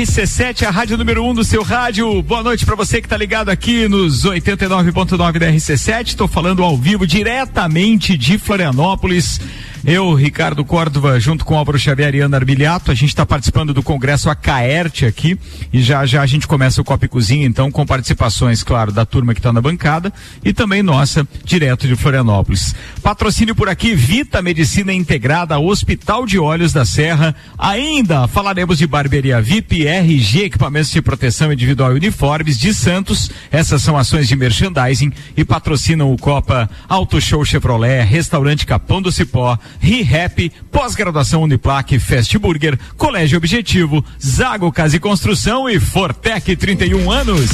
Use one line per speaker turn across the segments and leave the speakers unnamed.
RC7, a rádio número 1 um do seu rádio. Boa noite para você que tá ligado aqui nos 89.9 da RC7. Estou falando ao vivo diretamente de Florianópolis. Eu, Ricardo Córdova, junto com Álvaro Xavier e Ana Armiliato, a gente está participando do Congresso Acaerte aqui e já já a gente começa o Copa e Cozinha, então, com participações, claro, da turma que está na bancada e também nossa, direto de Florianópolis. Patrocínio por aqui, Vita Medicina Integrada, Hospital de Olhos da Serra. Ainda falaremos de barbearia VIP, RG, equipamentos de proteção individual e uniformes de Santos. Essas são ações de merchandising e patrocinam o Copa Auto Show Chevrolet, Restaurante Capão do Cipó, ReHap, pós-graduação Uniplaque, Fast Burger, Colégio Objetivo, Zago Casa e Construção e Fortec 31 anos.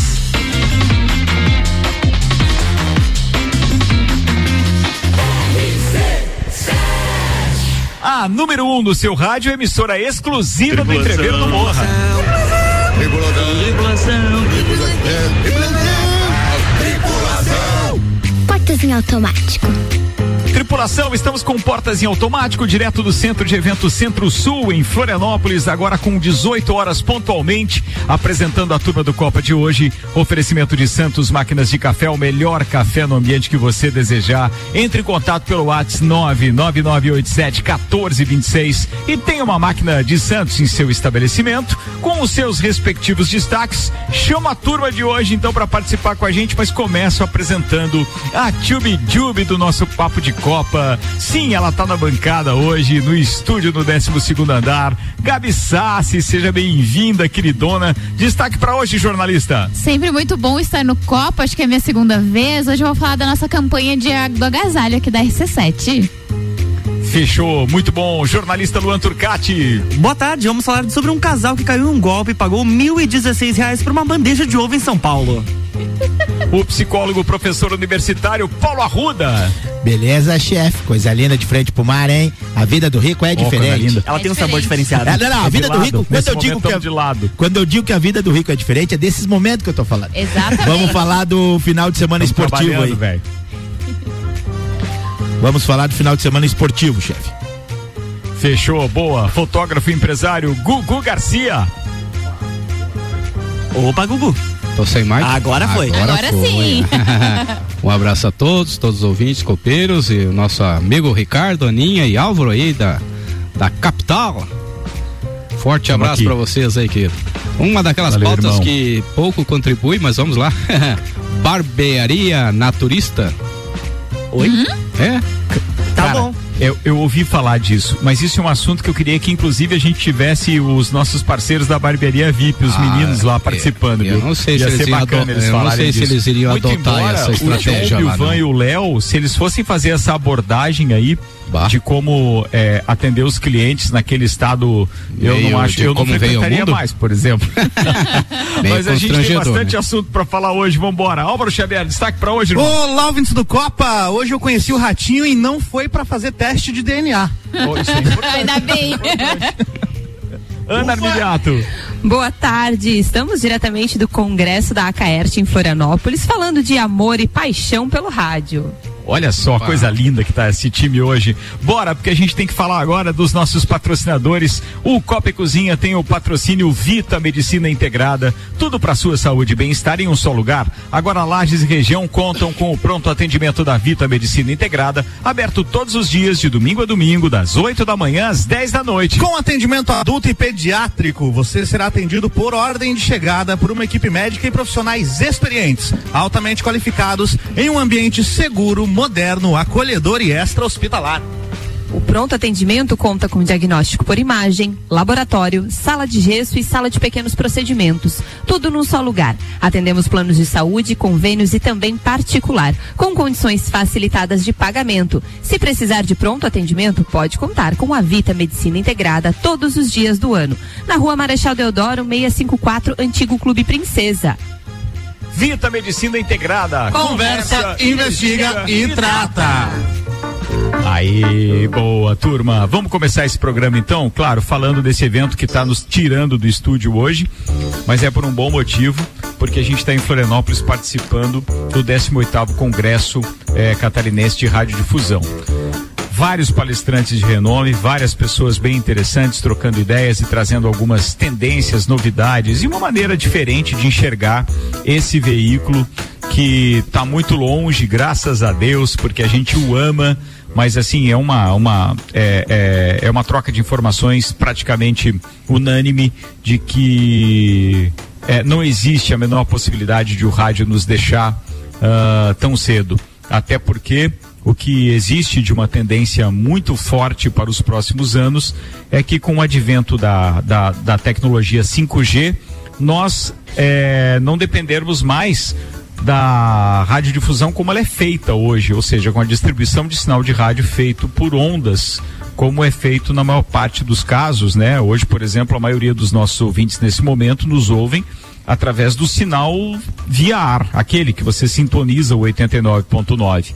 A número 1 um do seu rádio, emissora exclusiva do Entrever do Morra. Tripulação.
Tripulação. Portas em automático
Tripulação, estamos com portas em automático, direto do Centro de Eventos Centro-Sul, em Florianópolis, agora com 18 horas pontualmente, apresentando a turma do Copa de hoje. Oferecimento de Santos Máquinas de Café, o melhor café no ambiente que você desejar. Entre em contato pelo WhatsApp 99987 1426 e tenha uma máquina de Santos em seu estabelecimento, com os seus respectivos destaques. Chama a turma de hoje então para participar com a gente, mas começo apresentando a Tube Jube do nosso Papo de Copa. Sim, ela está na bancada hoje, no estúdio no 12 andar. Gabi Sassi, seja bem-vinda, queridona. Destaque para hoje, jornalista.
Sempre muito bom estar no Copa, acho que é minha segunda vez. Hoje eu vou falar da nossa campanha de do agasalho aqui da RC7.
Fechou, muito bom. Jornalista Luan Turcati.
Boa tarde, vamos falar sobre um casal que caiu em um golpe e pagou mil e dezesseis reais por uma bandeja de ovo em São Paulo.
O psicólogo professor universitário Paulo Arruda.
Beleza, chefe. Coisa linda de frente pro mar, hein? A vida do rico é oh, diferente.
Ela é tem um sabor diferenciado.
É, não, não, a vida do rico, quando eu digo que a, de lado. quando eu digo que a vida do rico é diferente, é desses momentos que eu tô falando.
Exatamente.
Vamos falar do final de semana Estamos esportivo aí. Véio. Vamos falar do final de semana esportivo, chefe.
Fechou, boa. Fotógrafo e empresário Gugu Garcia.
Opa, Gugu.
Tô sem mais.
Agora foi.
Agora, Agora foi. sim.
um abraço a todos, todos os ouvintes, copeiros e o nosso amigo Ricardo, Aninha e Álvaro aí da, da capital. Forte Tamo abraço para vocês aí, querido. Uma daquelas Valeu, pautas irmão. que pouco contribui, mas vamos lá. Barbearia Naturista.
Oi? Uhum.
É?
Tá Cara, bom.
Eu, eu, ouvi falar disso, mas isso é um assunto que eu queria que inclusive a gente tivesse os nossos parceiros da barbearia VIP, os ah, meninos lá participando.
Eu, eu não sei Ia se eles iriam, eles eu não sei se eles iriam Muito adotar essa estratégia
o
lá.
O Van e o Léo, se eles fossem fazer essa abordagem aí, Bah. de como é, atender os clientes naquele estado, eu não acho, eu não frequentaria mais, por exemplo. Mas a gente tem bastante né? assunto para falar hoje, vamos embora. Álvaro Xavier, destaque para hoje, irmão.
Olá, ouvintes do Copa, hoje eu conheci o Ratinho e não foi para fazer teste de DNA.
Oh, isso é Ainda bem.
Ana Armiliato.
Boa tarde, estamos diretamente do Congresso da Acaerte em Florianópolis, falando de amor e paixão pelo rádio.
Olha só, Opa. coisa linda que tá esse time hoje. Bora, porque a gente tem que falar agora dos nossos patrocinadores. O Copa e Cozinha tem o patrocínio Vita Medicina Integrada, tudo para sua saúde e bem-estar em um só lugar. Agora Lages e região contam com o pronto atendimento da Vita Medicina Integrada, aberto todos os dias de domingo a domingo, das 8 da manhã às 10 da noite.
Com atendimento adulto e pediátrico, você será atendido por ordem de chegada por uma equipe médica e profissionais experientes, altamente qualificados em um ambiente seguro moderno, acolhedor e extra-hospitalar.
O pronto atendimento conta com diagnóstico por imagem, laboratório, sala de gesso e sala de pequenos procedimentos. Tudo num só lugar. Atendemos planos de saúde, convênios e também particular, com condições facilitadas de pagamento. Se precisar de pronto atendimento, pode contar com a Vita Medicina Integrada todos os dias do ano. Na rua Marechal Deodoro, 654, Antigo Clube Princesa.
Vita Medicina Integrada.
Conversa, investiga, investiga e trata.
Aí, boa turma. Vamos começar esse programa então, claro, falando desse evento que está nos tirando do estúdio hoje, mas é por um bom motivo, porque a gente está em Florianópolis participando do 18º Congresso eh, Catarinense de Radiodifusão. Vários palestrantes de renome, várias pessoas bem interessantes trocando ideias e trazendo algumas tendências, novidades e uma maneira diferente de enxergar esse veículo que está muito longe, graças a Deus, porque a gente o ama, mas assim é uma uma é, é, é uma troca de informações praticamente unânime de que é, não existe a menor possibilidade de o rádio nos deixar uh, tão cedo, até porque o que existe de uma tendência muito forte para os próximos anos é que com o advento da, da, da tecnologia 5G, nós é, não dependermos mais da radiodifusão como ela é feita hoje, ou seja, com a distribuição de sinal de rádio feito por ondas, como é feito na maior parte dos casos, né? Hoje, por exemplo, a maioria dos nossos ouvintes nesse momento nos ouvem através do sinal via ar, aquele que você sintoniza o 89.9.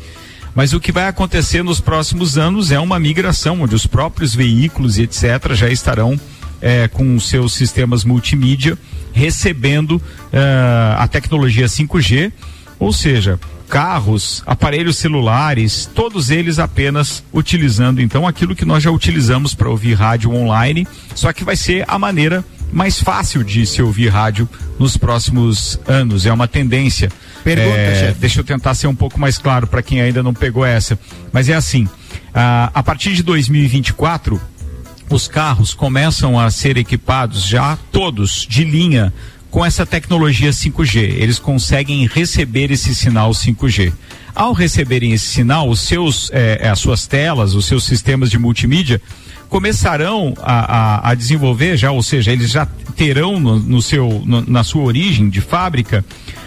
Mas o que vai acontecer nos próximos anos é uma migração, onde os próprios veículos e etc. já estarão é, com seus sistemas multimídia recebendo é, a tecnologia 5G, ou seja, carros, aparelhos celulares, todos eles apenas utilizando então aquilo que nós já utilizamos para ouvir rádio online, só que vai ser a maneira mais fácil de se ouvir rádio nos próximos anos. É uma tendência. Pergunta, é, chefe. Deixa eu tentar ser um pouco mais claro para quem ainda não pegou essa. Mas é assim: a, a partir de 2024, os carros começam a ser equipados já todos de linha com essa tecnologia 5G. Eles conseguem receber esse sinal 5G. Ao receberem esse sinal, os seus, é, as suas telas, os seus sistemas de multimídia começarão a, a, a, desenvolver já, ou seja, eles já terão no, no seu, no, na sua origem de fábrica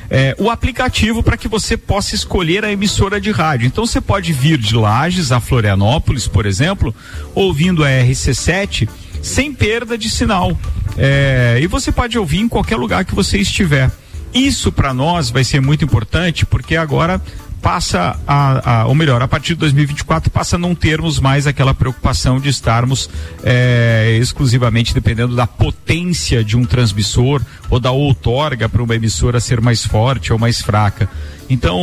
é, o aplicativo para que você possa escolher a emissora de rádio. Então você pode vir de Lages a Florianópolis, por exemplo, ouvindo a RC7 sem perda de sinal. É, e você pode ouvir em qualquer lugar que você estiver. Isso para nós vai ser muito importante porque agora passa a, a, ou melhor, a partir de 2024 passa a não termos mais aquela preocupação de estarmos é, exclusivamente dependendo da potência de um transmissor ou da outorga para uma emissora ser mais forte ou mais fraca. Então,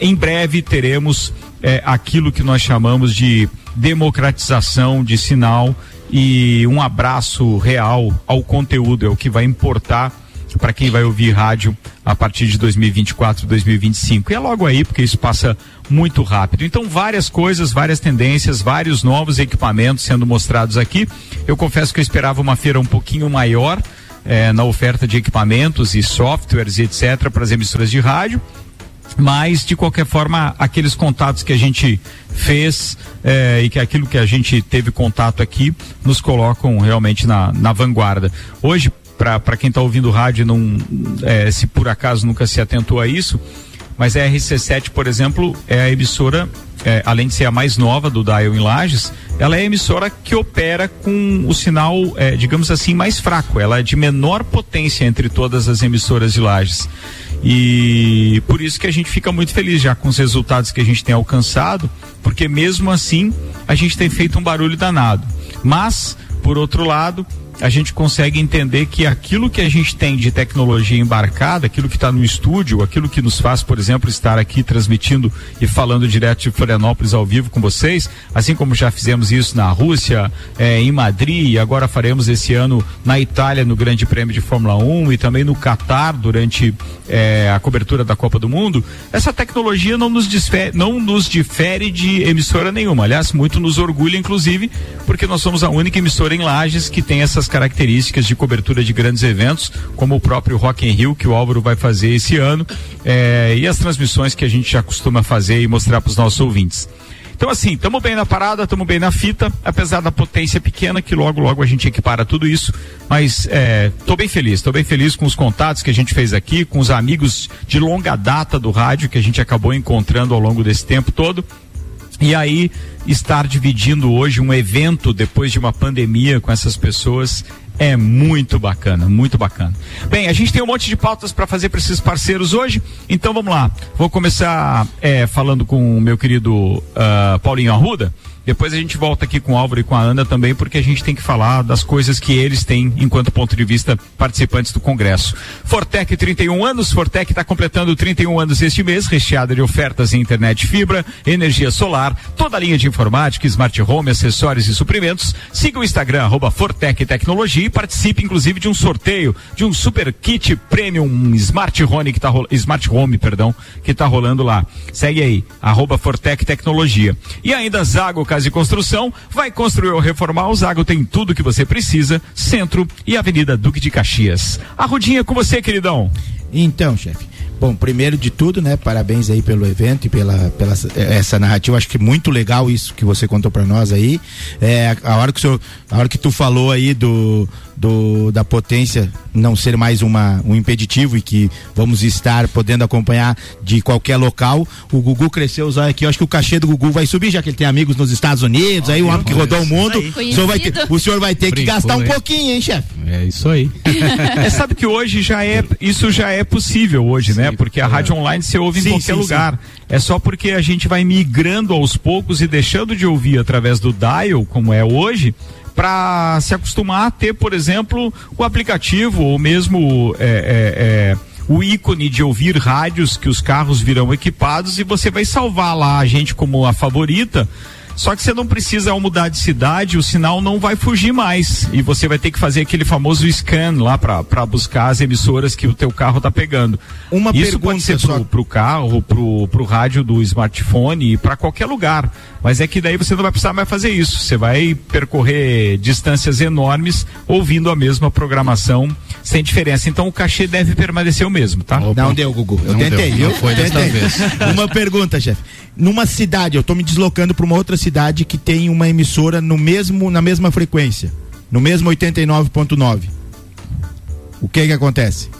em breve teremos é, aquilo que nós chamamos de democratização de sinal e um abraço real ao conteúdo, é o que vai importar para quem vai ouvir rádio a partir de 2024, 2025. E é logo aí, porque isso passa muito rápido. Então, várias coisas, várias tendências, vários novos equipamentos sendo mostrados aqui. Eu confesso que eu esperava uma feira um pouquinho maior eh, na oferta de equipamentos e softwares e etc. para as emissoras de rádio mas de qualquer forma aqueles contatos que a gente fez eh, e que aquilo que a gente teve contato aqui nos colocam realmente na, na vanguarda. Hoje, para quem está ouvindo o rádio não é, se por acaso nunca se atentou a isso, mas a RC7, por exemplo, é a emissora, é, além de ser a mais nova do Dial em Lages, ela é a emissora que opera com o sinal, é, digamos assim, mais fraco. Ela é de menor potência entre todas as emissoras de Lages. E por isso que a gente fica muito feliz já com os resultados que a gente tem alcançado, porque mesmo assim a gente tem feito um barulho danado. Mas, por outro lado, a gente consegue entender que aquilo que a gente tem de tecnologia embarcada, aquilo que está no estúdio, aquilo que nos faz, por exemplo, estar aqui transmitindo e falando direto de Florianópolis ao vivo com vocês, assim como já fizemos isso na Rússia, eh, em Madrid, e agora faremos esse ano na Itália no Grande Prêmio de Fórmula 1 e também no Catar durante eh, a cobertura da Copa do Mundo, essa tecnologia não nos, difere, não nos difere de emissora nenhuma. Aliás, muito nos orgulha, inclusive, porque nós somos a única emissora em Lages que tem essas características de cobertura de grandes eventos, como o próprio Rock in Rio que o Álvaro vai fazer esse ano, é, e as transmissões que a gente já costuma fazer e mostrar para os nossos ouvintes. Então, assim, estamos bem na parada, estamos bem na fita, apesar da potência pequena, que logo, logo a gente equipara tudo isso. Mas estou é, bem feliz, estou bem feliz com os contatos que a gente fez aqui, com os amigos de longa data do rádio que a gente acabou encontrando ao longo desse tempo todo. E aí, estar dividindo hoje um evento depois de uma pandemia com essas pessoas é muito bacana, muito bacana. Bem, a gente tem um monte de pautas para fazer para esses parceiros hoje, então vamos lá. Vou começar é, falando com o meu querido uh, Paulinho Arruda Depois a gente volta aqui com o Álvaro e com a Ana também, porque a gente tem que falar das coisas que eles têm enquanto ponto de vista participantes do Congresso. Fortec 31 anos, Fortec está completando 31 anos este mês, recheada de ofertas em internet fibra, energia solar, toda a linha de informática, smart home, acessórios e suprimentos. Siga o Instagram, arroba Fortec Tecnologia e participe inclusive de um sorteio de um super kit premium Smart Home que tá Smart Home, perdão, que tá rolando lá. Segue aí, arroba Fortec Tecnologia. E ainda Zago Casa e Construção, vai construir ou reformar, o Zago tem tudo que você precisa, Centro e Avenida Duque de Caxias. A Rudinha com você, queridão.
Então, chefe. Bom, primeiro de tudo, né? Parabéns aí pelo evento e pela, pela essa narrativa. Acho que muito legal isso que você contou para nós aí. É, a hora que o senhor, a hora que tu falou aí do, do da potência não ser mais uma, um impeditivo e que vamos estar podendo acompanhar de qualquer local. O Gugu cresceu os aqui. Eu acho que o cachê do Gugu vai subir, já que ele tem amigos nos Estados Unidos, oh, aí o homem que rodou o mundo. O senhor, vai ter, o senhor vai ter que gastar um pouquinho, hein, chefe?
É isso aí.
é, sabe que hoje já é, isso já é possível hoje, sim, né? Porque a é. rádio online se ouve sim, em qualquer sim, lugar. É só porque a gente vai migrando aos poucos e deixando de ouvir através do dial, como é hoje, para se acostumar a ter, por exemplo, o aplicativo ou mesmo é, é, é, o ícone de ouvir rádios que os carros virão equipados e você vai salvar lá a gente como a favorita só que você não precisa, ao mudar de cidade, o sinal não vai fugir mais. E você vai ter que fazer aquele famoso scan lá para buscar as emissoras que o teu carro tá pegando. Uma Isso pode ser pro, pro carro, pro, pro rádio do smartphone e para qualquer lugar. Mas é que daí você não vai precisar mais fazer isso. Você vai percorrer distâncias enormes ouvindo a mesma programação sem diferença. Então o cachê deve permanecer o mesmo, tá?
Opa. Não deu, Gugu. Eu
não
tentei.
Deu. Não foi desta vez.
Uma pergunta, chefe. Numa cidade, eu estou me deslocando para uma outra cidade que tem uma emissora no mesmo na mesma frequência, no mesmo 89.9. O que que acontece?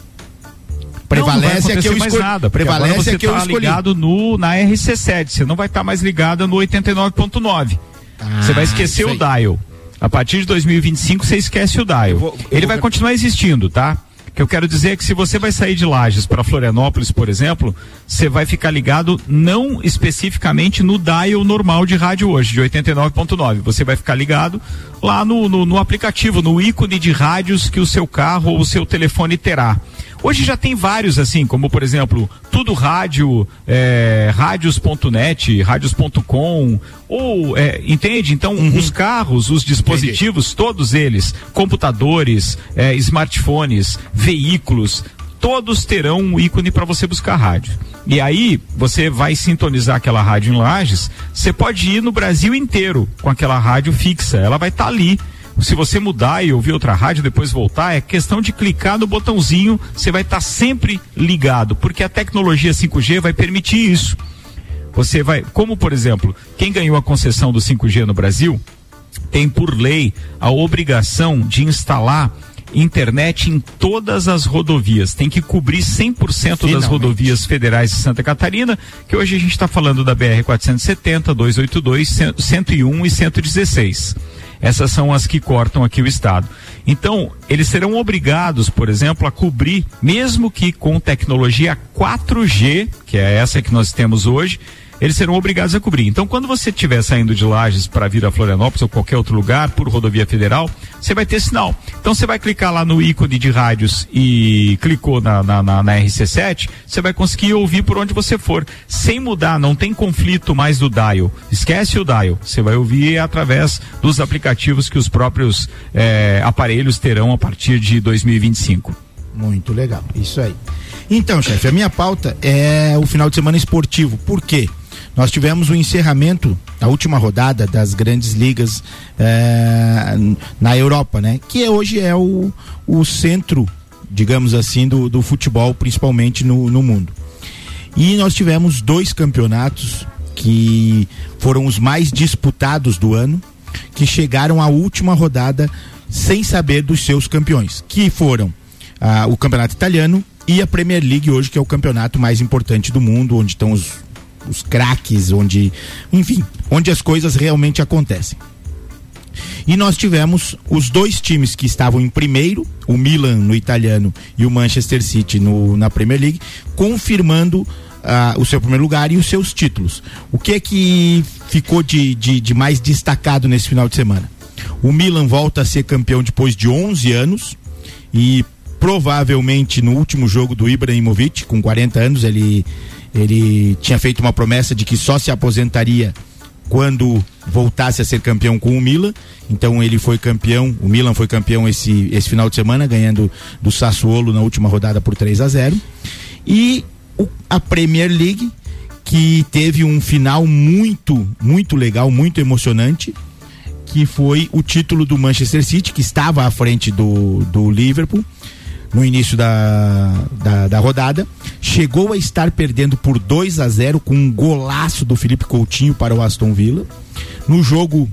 Prevalece não, não que eu escolhi. Nada, prevalece você que tá eu escolhi. ligado no na RC7, você não vai estar tá mais ligado no 89.9. Ah, você vai esquecer o dial. A partir de 2025 você esquece o dial. Vou, Ele vai continuar existindo, tá? Que eu quero dizer é que se você vai sair de Lages para Florianópolis, por exemplo, você vai ficar ligado não especificamente no dial normal de rádio hoje, de 89.9. Você vai ficar ligado lá no, no, no aplicativo, no ícone de rádios que o seu carro ou o seu telefone terá. Hoje já tem vários assim, como por exemplo, tudo rádio, é, rádios.net, rádios.com, ou, é, entende? Então, uhum. os carros, os dispositivos, Entendi. todos eles, computadores, é, smartphones, veículos, todos terão um ícone para você buscar rádio. E aí, você vai sintonizar aquela rádio em Lages, você pode ir no Brasil inteiro com aquela rádio fixa, ela vai estar tá ali se você mudar e ouvir outra rádio, depois voltar, é questão de clicar no botãozinho, você vai estar tá sempre ligado, porque a tecnologia 5G vai permitir isso. Você vai, como por exemplo, quem ganhou a concessão do 5G no Brasil, tem por lei a obrigação de instalar internet em todas as rodovias. Tem que cobrir 100% das rodovias federais de Santa Catarina, que hoje a gente está falando da BR 470, 282, 101 e 116. Essas são as que cortam aqui o estado. Então, eles serão obrigados, por exemplo, a cobrir, mesmo que com tecnologia 4G, que é essa que nós temos hoje, eles serão obrigados a cobrir. Então, quando você estiver saindo de Lages para vir a Florianópolis ou qualquer outro lugar por rodovia federal, você vai ter sinal. Então, você vai clicar lá no ícone de rádios e clicou na, na, na, na RC7, você vai conseguir ouvir por onde você for, sem mudar, não tem conflito mais do dial. Esquece o dial, você vai ouvir através dos aplicativos que os próprios eh, aparelhos terão a partir de 2025.
Muito legal, isso aí. Então, chefe, a minha pauta é o final de semana esportivo. Por quê? Nós tivemos o encerramento da última rodada das grandes ligas eh, na Europa, né? Que hoje é o, o centro, digamos assim, do, do futebol, principalmente no, no mundo. E nós tivemos dois campeonatos que foram os mais disputados do ano, que chegaram à última rodada sem saber dos seus campeões, que foram ah, o campeonato italiano e a Premier League hoje, que é o campeonato mais importante do mundo, onde estão os os craques, onde, enfim, onde as coisas realmente acontecem. E nós tivemos os dois times que estavam em primeiro, o Milan no italiano e o Manchester City no, na Premier League, confirmando uh, o seu primeiro lugar e os seus títulos. O que é que ficou de, de, de mais destacado nesse final de semana? O Milan volta a ser campeão depois de 11 anos e provavelmente no último jogo do Ibrahimovic, com 40 anos, ele, ele tinha feito uma promessa de que só se aposentaria quando voltasse a ser campeão com o Milan. Então ele foi campeão, o Milan foi campeão esse, esse final de semana, ganhando do Sassuolo na última rodada por 3 a 0. E o, a Premier League, que teve um final muito, muito legal, muito emocionante, que foi o título do Manchester City, que estava à frente do, do Liverpool no início da, da, da, rodada. Chegou a estar perdendo por 2 a 0 com um golaço do Felipe Coutinho para o Aston Villa. No jogo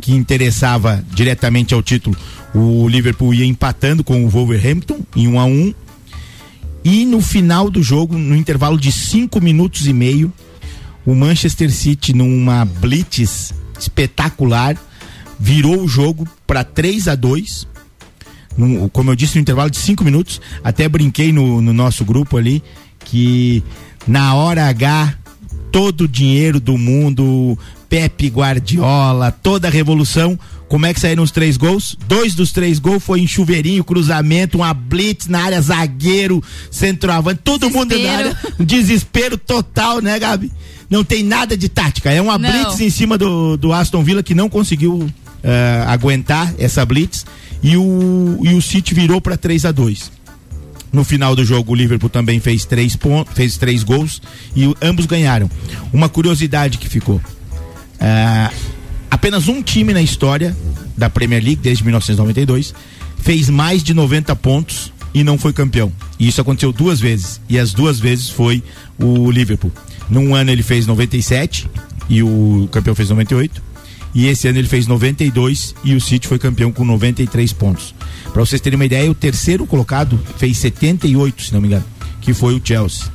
que interessava diretamente ao título, o Liverpool ia empatando com o Wolverhampton em 1 a 1 e no final do jogo, no intervalo de cinco minutos e meio, o Manchester City, numa blitz espetacular, virou o jogo para 3 a 2 num, como eu disse, no intervalo de cinco minutos. Até brinquei no, no nosso grupo ali que na hora H todo o dinheiro do mundo, Pepe Guardiola, toda a revolução. Como é que saíram os três gols? Dois dos três gols foi em chuveirinho, cruzamento, uma blitz na área, zagueiro, centroavante, todo desespero. mundo na área. Desespero total, né, Gabi? Não tem nada de tática. É uma não. blitz em cima do, do Aston Villa que não conseguiu uh, aguentar essa blitz. E o, e o City virou para 3 a 2 no final do jogo, o Liverpool também fez três, pontos, fez três gols e ambos ganharam. Uma curiosidade que ficou: uh, apenas um time na história da Premier League, desde 1992, fez mais de 90 pontos e não foi campeão. E isso aconteceu duas vezes. E as duas vezes foi o Liverpool. Num ano ele fez 97 e o campeão fez 98. E esse ano ele fez 92 e o City foi campeão com 93 pontos. Para vocês terem uma ideia, o terceiro colocado fez 78, se não me engano, que foi o Chelsea.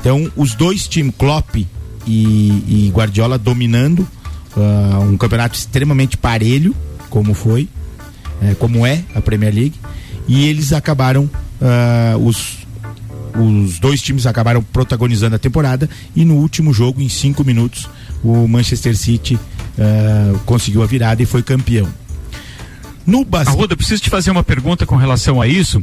Então, os dois times, Klopp e, e Guardiola, dominando uh, um campeonato extremamente parelho, como foi, é, como é a Premier League, e eles acabaram, uh, os, os dois times acabaram protagonizando a temporada, e no último jogo, em cinco minutos, o Manchester City uh, conseguiu a virada e foi campeão.
No bas... Arruda, preciso te fazer uma pergunta com relação a isso.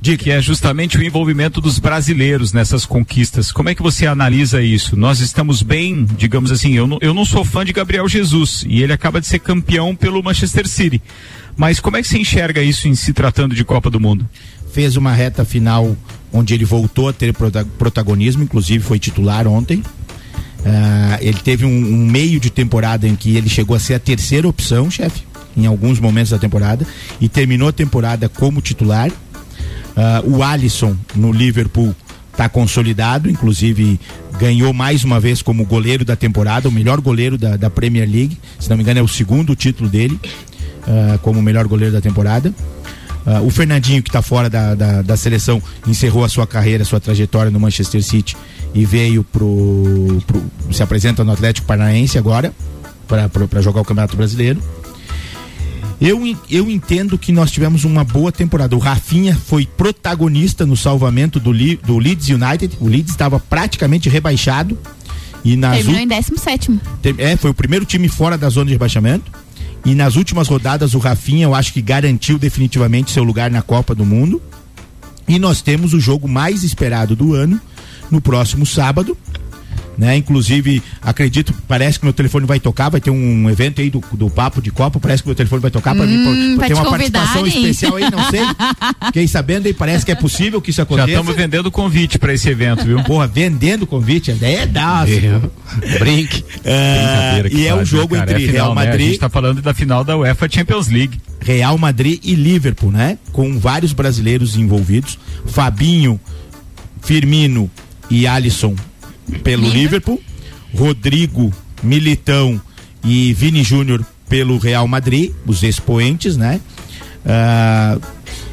De que é justamente o envolvimento dos brasileiros nessas conquistas. Como é que você analisa isso? Nós estamos bem, digamos assim, eu não, eu não sou fã de Gabriel Jesus e ele acaba de ser campeão pelo Manchester City. Mas como é que você enxerga isso em se tratando de Copa do Mundo?
Fez uma reta final onde ele voltou a ter protagonismo, inclusive foi titular ontem. Uh, ele teve um, um, meio de temporada em que ele chegou a ser a terceira opção, chefe, em alguns momentos da temporada, e terminou a temporada como titular. Uh, o Alisson no Liverpool está consolidado, inclusive ganhou mais uma vez como goleiro da temporada, o melhor goleiro da, da Premier League. Se não me engano, é o segundo título dele uh, como melhor goleiro da temporada. Uh, o Fernandinho, que está fora da, da, da, seleção, encerrou a sua carreira, a sua trajetória no Manchester City e veio pro, pro se apresenta no Atlético Paranaense agora para jogar o Campeonato Brasileiro. Eu, eu entendo que nós tivemos uma boa temporada. O Rafinha foi protagonista no salvamento do, do Leeds United. O Leeds estava praticamente rebaixado. E nas
Terminou em 17.
É, foi o primeiro time fora da zona de rebaixamento. E nas últimas rodadas, o Rafinha, eu acho que garantiu definitivamente seu lugar na Copa do Mundo. E nós temos o jogo mais esperado do ano, no próximo sábado. Né? Inclusive, acredito, parece que meu telefone vai tocar, vai ter um evento aí do, do Papo de Copa, parece que meu telefone vai tocar para hum, mim, ter uma participação especial aí, não sei. Fiquei sabendo aí, parece que é possível que isso aconteça.
Já estamos vendendo convite para esse evento, viu?
Porra, vendendo convite, é da
Brinque.
É, e é um jogo cara, entre é final, Real Madrid. Né? A
gente tá falando da final da UEFA Champions League.
Real Madrid e Liverpool, né? Com vários brasileiros envolvidos. Fabinho, Firmino e Alisson pelo Liverpool, Rodrigo, Militão e Vini Júnior pelo Real Madrid, os expoentes, né? Uh,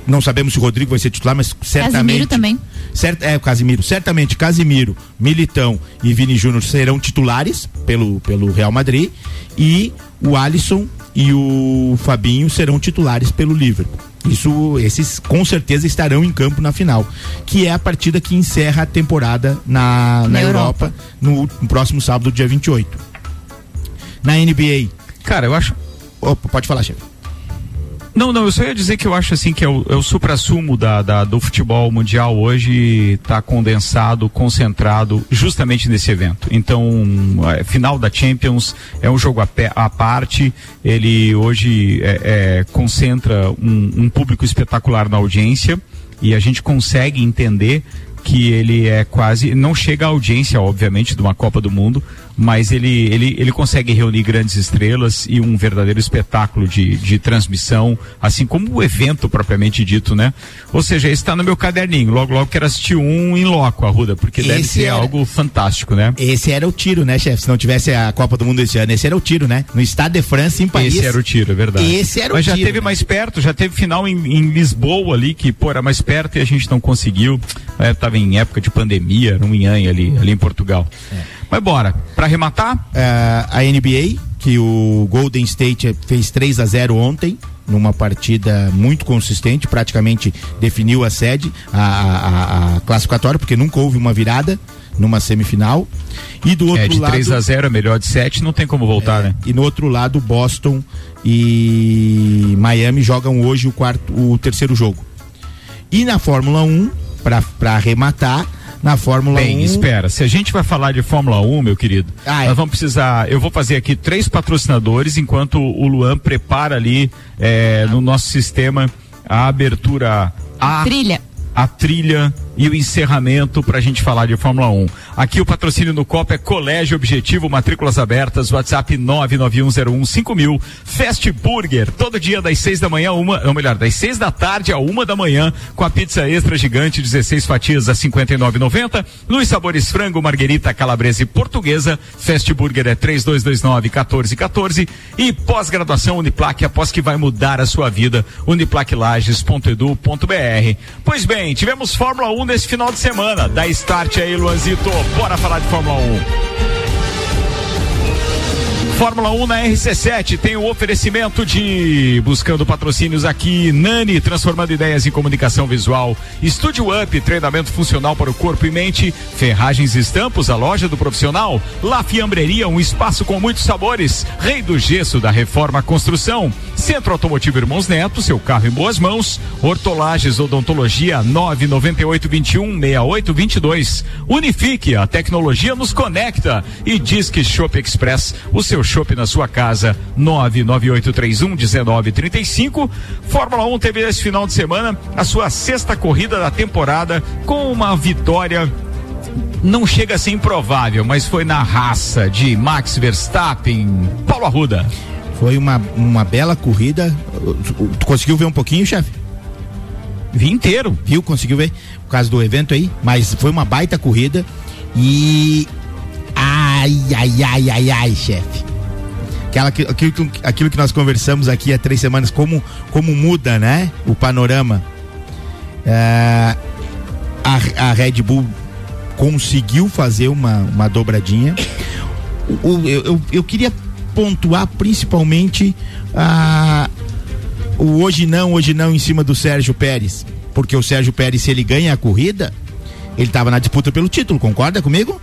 não sabemos se o Rodrigo vai ser titular, mas certamente. Casimiro
também.
Cert, é, o Casimiro. Certamente Casimiro, Militão e Vini Júnior serão titulares pelo, pelo Real Madrid. E o Alisson e o Fabinho serão titulares pelo Liverpool. Isso, esses com certeza estarão em campo na final, que é a partida que encerra a temporada na, na, na Europa, Europa no, no, próximo sábado, dia 28. Na NBA.
Cara, eu acho.
Opa, pode falar, chefe.
Não, não, eu só ia dizer que eu acho assim que é o, é o supra-sumo da, da, do futebol mundial hoje está condensado, concentrado justamente nesse evento. Então, é, final da Champions é um jogo a parte, ele hoje é, é, concentra um, um público espetacular na audiência e a gente consegue entender que ele é quase, não chega à audiência, obviamente, de uma Copa do Mundo, mas ele, ele, ele consegue reunir grandes estrelas e um verdadeiro espetáculo de, de transmissão, assim como o evento propriamente dito, né? Ou seja, esse está no meu caderninho. Logo, logo quero assistir um em loco, Arruda, porque esse deve ser era, algo fantástico, né?
Esse era o tiro, né, chefe? Se não tivesse a Copa do Mundo esse ano, esse era o tiro, né? No Estado de França, em Paris.
Esse era o tiro, é verdade.
Esse era
mas
o tiro.
Mas já teve né? mais perto, já teve final em, em, Lisboa ali, que, pô, era mais perto e a gente não conseguiu. É, tava em época de pandemia, era um inhã ali, ali em Portugal. É. Mas bora, para arrematar?
Uh, a NBA, que o Golden State fez 3 a 0 ontem, numa partida muito consistente, praticamente definiu a sede, a, a, a classificatória, porque nunca houve uma virada numa semifinal. E do outro é,
de
lado.
3 a 0 é melhor de 7, não tem como voltar, é, né?
E no outro lado, Boston e Miami jogam hoje o quarto, o terceiro jogo. E na Fórmula 1, para arrematar, na Fórmula
Bem,
1.
espera, se a gente vai falar de Fórmula 1, meu querido, ah, é. nós vamos precisar. Eu vou fazer aqui três patrocinadores enquanto o Luan prepara ali é, no nosso sistema a abertura
a trilha
a trilha e o encerramento para a gente falar de Fórmula 1. Aqui o patrocínio no Copa é Colégio Objetivo, matrículas abertas, WhatsApp 991015000, Fast Burger, todo dia das seis da manhã, uma, ou melhor, das seis da tarde a uma da manhã, com a pizza extra gigante, 16 fatias a 59,90, nos sabores frango, marguerita, calabresa e portuguesa, Fast Burger é 3229 1414 e pós-graduação Uniplaque, após que vai mudar a sua vida, uniplaquelages.edu.br. Pois bem, tivemos Fórmula 1 nesse final de semana. Dá start aí, Luanzito. Bora falar de Fórmula 1. Fórmula 1 na RC7 tem o oferecimento de buscando patrocínios aqui, Nani, transformando ideias em comunicação visual, Estúdio Up, treinamento funcional para o corpo e mente, Ferragens Estampos, a loja do profissional, La Fiambreria, um espaço com muitos sabores, Rei do Gesso da Reforma Construção, Centro Automotivo Irmãos Neto, seu carro em boas mãos, Hortolagens Odontologia 998 21 68 22, Unifique, a tecnologia nos conecta e Disque Shop Express, o seu Shop na sua casa, 998311935. Fórmula 1 teve esse final de semana a sua sexta corrida da temporada com uma vitória não chega a ser improvável, mas foi na raça de Max Verstappen. Paulo Arruda.
Foi uma, uma bela corrida. Tu conseguiu ver um pouquinho, chefe?
Vi inteiro.
Viu? Conseguiu ver? Por causa do evento aí. Mas foi uma baita corrida. E. Ai, ai, ai, ai, ai, chefe aquela, aquilo, aquilo que nós conversamos aqui há três semanas, como, como muda, né? O panorama. É, a, a Red Bull conseguiu fazer uma, uma dobradinha. O, eu, eu, eu queria pontuar principalmente a, o hoje não, hoje não em cima do Sérgio Pérez. Porque o Sérgio Pérez, se ele ganha a corrida, ele estava na disputa pelo título, concorda comigo?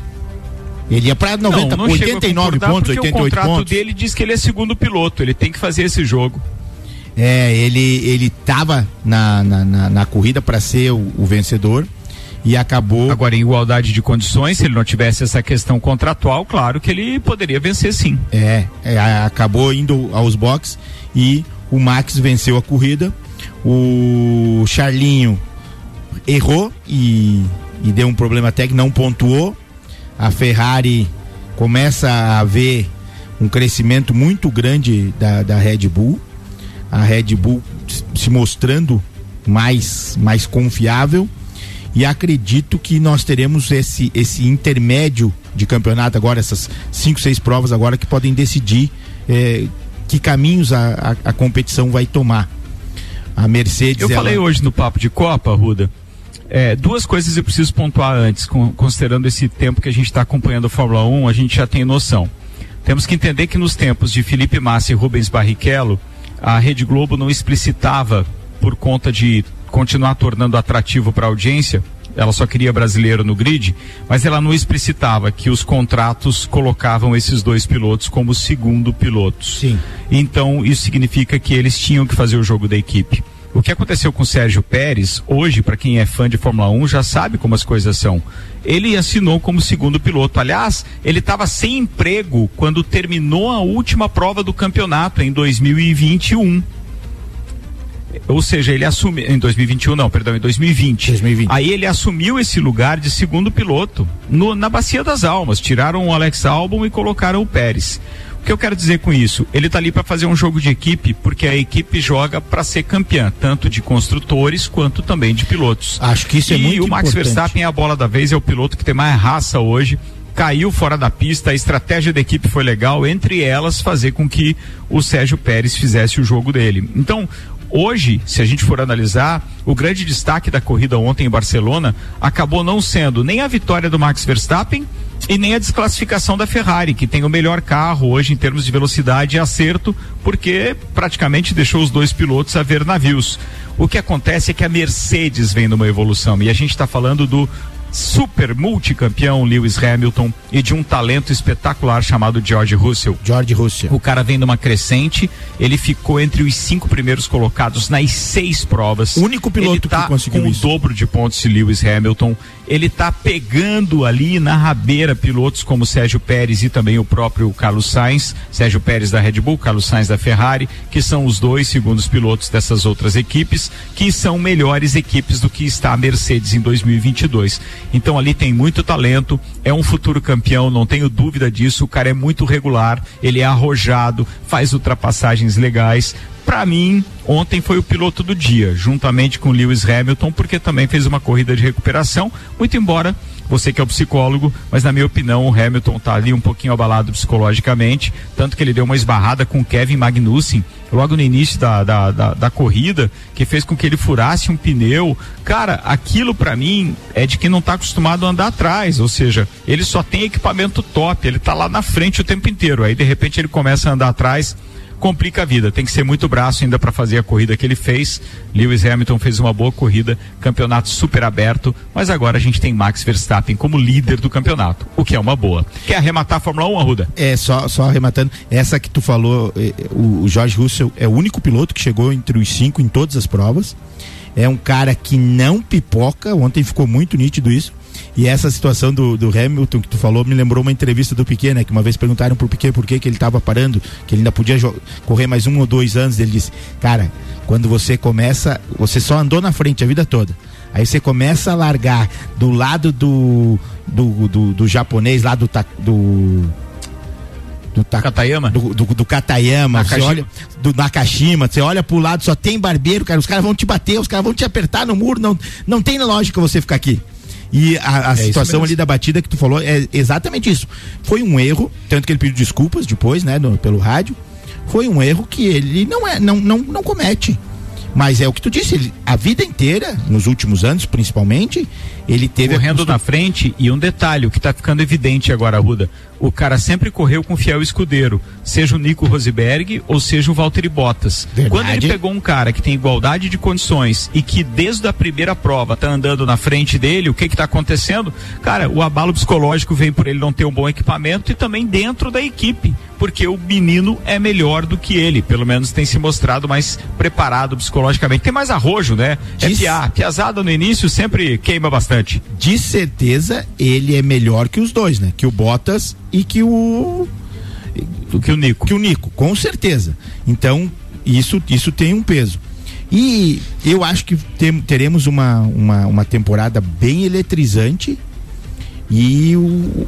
Ele ia para 90, não, não 89 pontos, 88 pontos. O contrato
dele diz que ele é segundo piloto, ele tem que fazer esse jogo.
É, ele ele tava na, na, na, na corrida para ser o, o, vencedor e acabou.
Agora, em igualdade de condições, se ele não tivesse essa questão contratual, claro que ele poderia vencer sim.
É, é acabou indo aos boxes e o Max venceu a corrida. O Charlinho errou e, e deu um problema técnico, não pontuou a Ferrari começa a ver um crescimento muito grande da, da Red Bull. A Red Bull se mostrando mais, mais confiável. E acredito que nós teremos esse, esse intermédio de campeonato agora, essas cinco, seis provas agora que podem decidir eh, que caminhos a, a, a, competição vai tomar. A Mercedes.
Eu ela... falei hoje no Papo de Copa, Ruda, é, duas coisas eu preciso pontuar antes, com, considerando esse tempo que a gente está acompanhando a Fórmula 1, a gente já tem noção. Temos que entender que nos tempos de Felipe Massa e Rubens Barrichello, a Rede Globo não explicitava por conta de continuar tornando atrativo para a audiência, ela só queria brasileiro no grid, mas ela não explicitava que os contratos colocavam esses dois pilotos como segundo pilotos.
Sim.
Então, isso significa que eles tinham que fazer o jogo da equipe. O que aconteceu com o Sérgio Pérez, hoje, para quem é fã de Fórmula 1, já sabe como as coisas são. Ele assinou como segundo piloto. Aliás, ele estava sem emprego quando terminou a última prova do campeonato, em 2021 ou seja, ele assumiu em 2021 não, perdão, em 2020.
2020.
Aí ele assumiu esse lugar de segundo piloto no, na bacia das almas. Tiraram o Alex Albon e colocaram o Pérez. O que eu quero dizer com isso? Ele está ali para fazer um jogo de equipe, porque a equipe joga para ser campeã, tanto de construtores quanto também de pilotos.
Acho que isso é
e
muito
o Max
importante.
Verstappen é a bola da vez, é o piloto que tem mais raça hoje. Caiu fora da pista, a estratégia da equipe foi legal, entre elas fazer com que o Sérgio Pérez fizesse o jogo dele. Então, Hoje, se a gente for analisar, o grande destaque da corrida ontem em Barcelona acabou não sendo nem a vitória do Max Verstappen e nem a desclassificação da Ferrari, que tem o melhor carro hoje em termos de velocidade e acerto, porque praticamente deixou os dois pilotos a ver navios. O que acontece é que a Mercedes vem numa evolução e a gente está falando do super multicampeão Lewis Hamilton e de um talento espetacular chamado George Russell.
George Russell.
O cara vem numa crescente, ele ficou entre os cinco primeiros colocados nas seis provas.
O único piloto
ele tá
que conseguiu
com
isso.
o dobro de pontos de Lewis Hamilton. Ele tá pegando ali na rabeira pilotos como Sérgio Pérez e também o próprio Carlos Sainz, Sérgio Pérez da Red Bull, Carlos Sainz da Ferrari, que são os dois segundos pilotos dessas outras equipes, que são melhores equipes do que está a Mercedes em 2022. Então ali tem muito talento, é um futuro campeão, não tenho dúvida disso. O cara é muito regular, ele é arrojado, faz ultrapassagens legais. Para mim, ontem foi o piloto do dia, juntamente com Lewis Hamilton, porque também fez uma corrida de recuperação, muito embora você que é o psicólogo, mas na minha opinião o Hamilton tá ali um pouquinho abalado psicologicamente, tanto que ele deu uma esbarrada com Kevin Magnussen logo no início da, da, da, da corrida, que fez com que ele furasse um pneu. Cara, aquilo para mim é de quem não tá acostumado a andar atrás, ou seja, ele só tem equipamento top, ele tá lá na frente o tempo inteiro, aí de repente ele começa a andar atrás complica a vida. Tem que ser muito braço ainda para fazer a corrida que ele fez. Lewis Hamilton fez uma boa corrida, campeonato super aberto, mas agora a gente tem Max Verstappen como líder do campeonato, o que é uma boa. Quer arrematar a Fórmula 1, Arruda?
É, só, só arrematando, essa que tu falou, eh, o, o George Russell é o único piloto que chegou entre os cinco em todas as provas. É um cara que não pipoca, ontem ficou muito nítido isso. E essa situação do, do Hamilton que tu falou me lembrou uma entrevista do Piquet, né? Que uma vez perguntaram pro Piquet por que, que ele estava parando, que ele ainda podia correr mais um ou dois anos. Ele disse: Cara, quando você começa, você só andou na frente a vida toda. Aí você começa a largar do lado do, do, do, do japonês, lá do, do do ta-
Katayama?
do, do, do Katayama, você olha do Nakashima, você olha pro lado, só tem barbeiro, cara, os caras vão te bater, os caras vão te apertar no muro, não, não tem lógica você ficar aqui. E a, a
isso
situação ali da batida que tu falou é exatamente isso. Foi um erro, tanto que ele pediu desculpas depois, né, no- pelo rádio. Foi um erro que ele não é, não, não, não comete. Mas é o que tu disse, ele, a vida inteira, nos últimos anos principalmente, ele teve
correndo na frente e um detalhe, o que está ficando evidente agora, Ruda, o cara sempre correu com fiel escudeiro, seja o Nico Rosberg ou seja o Valtteri Bottas.
Verdade.
Quando ele pegou um cara que tem igualdade de condições e que desde a primeira prova tá andando na frente dele, o que que tá acontecendo? Cara, o abalo psicológico vem por ele não ter um bom equipamento e também dentro da equipe, porque o menino é melhor do que ele, pelo menos tem se mostrado mais preparado psicologicamente. Tem mais arrojo, né? É
Diz-
piar. Piazada no início sempre queima bastante.
de certeza ele é melhor que os dois, né? Que o Bottas e que o
que o Nico.
que o Nico, com certeza. Então, isso isso tem um peso. E eu acho que tem- teremos uma, uma, uma temporada bem eletrizante e o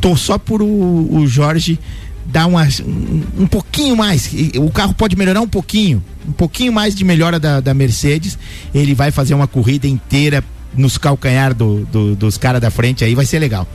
tô só por o, o Jorge dar uma, um, um pouquinho mais. O carro pode melhorar um pouquinho, um pouquinho mais de melhora da, da Mercedes. Ele vai fazer uma corrida inteira nos calcanhar do, do- dos caras da frente aí, vai ser legal.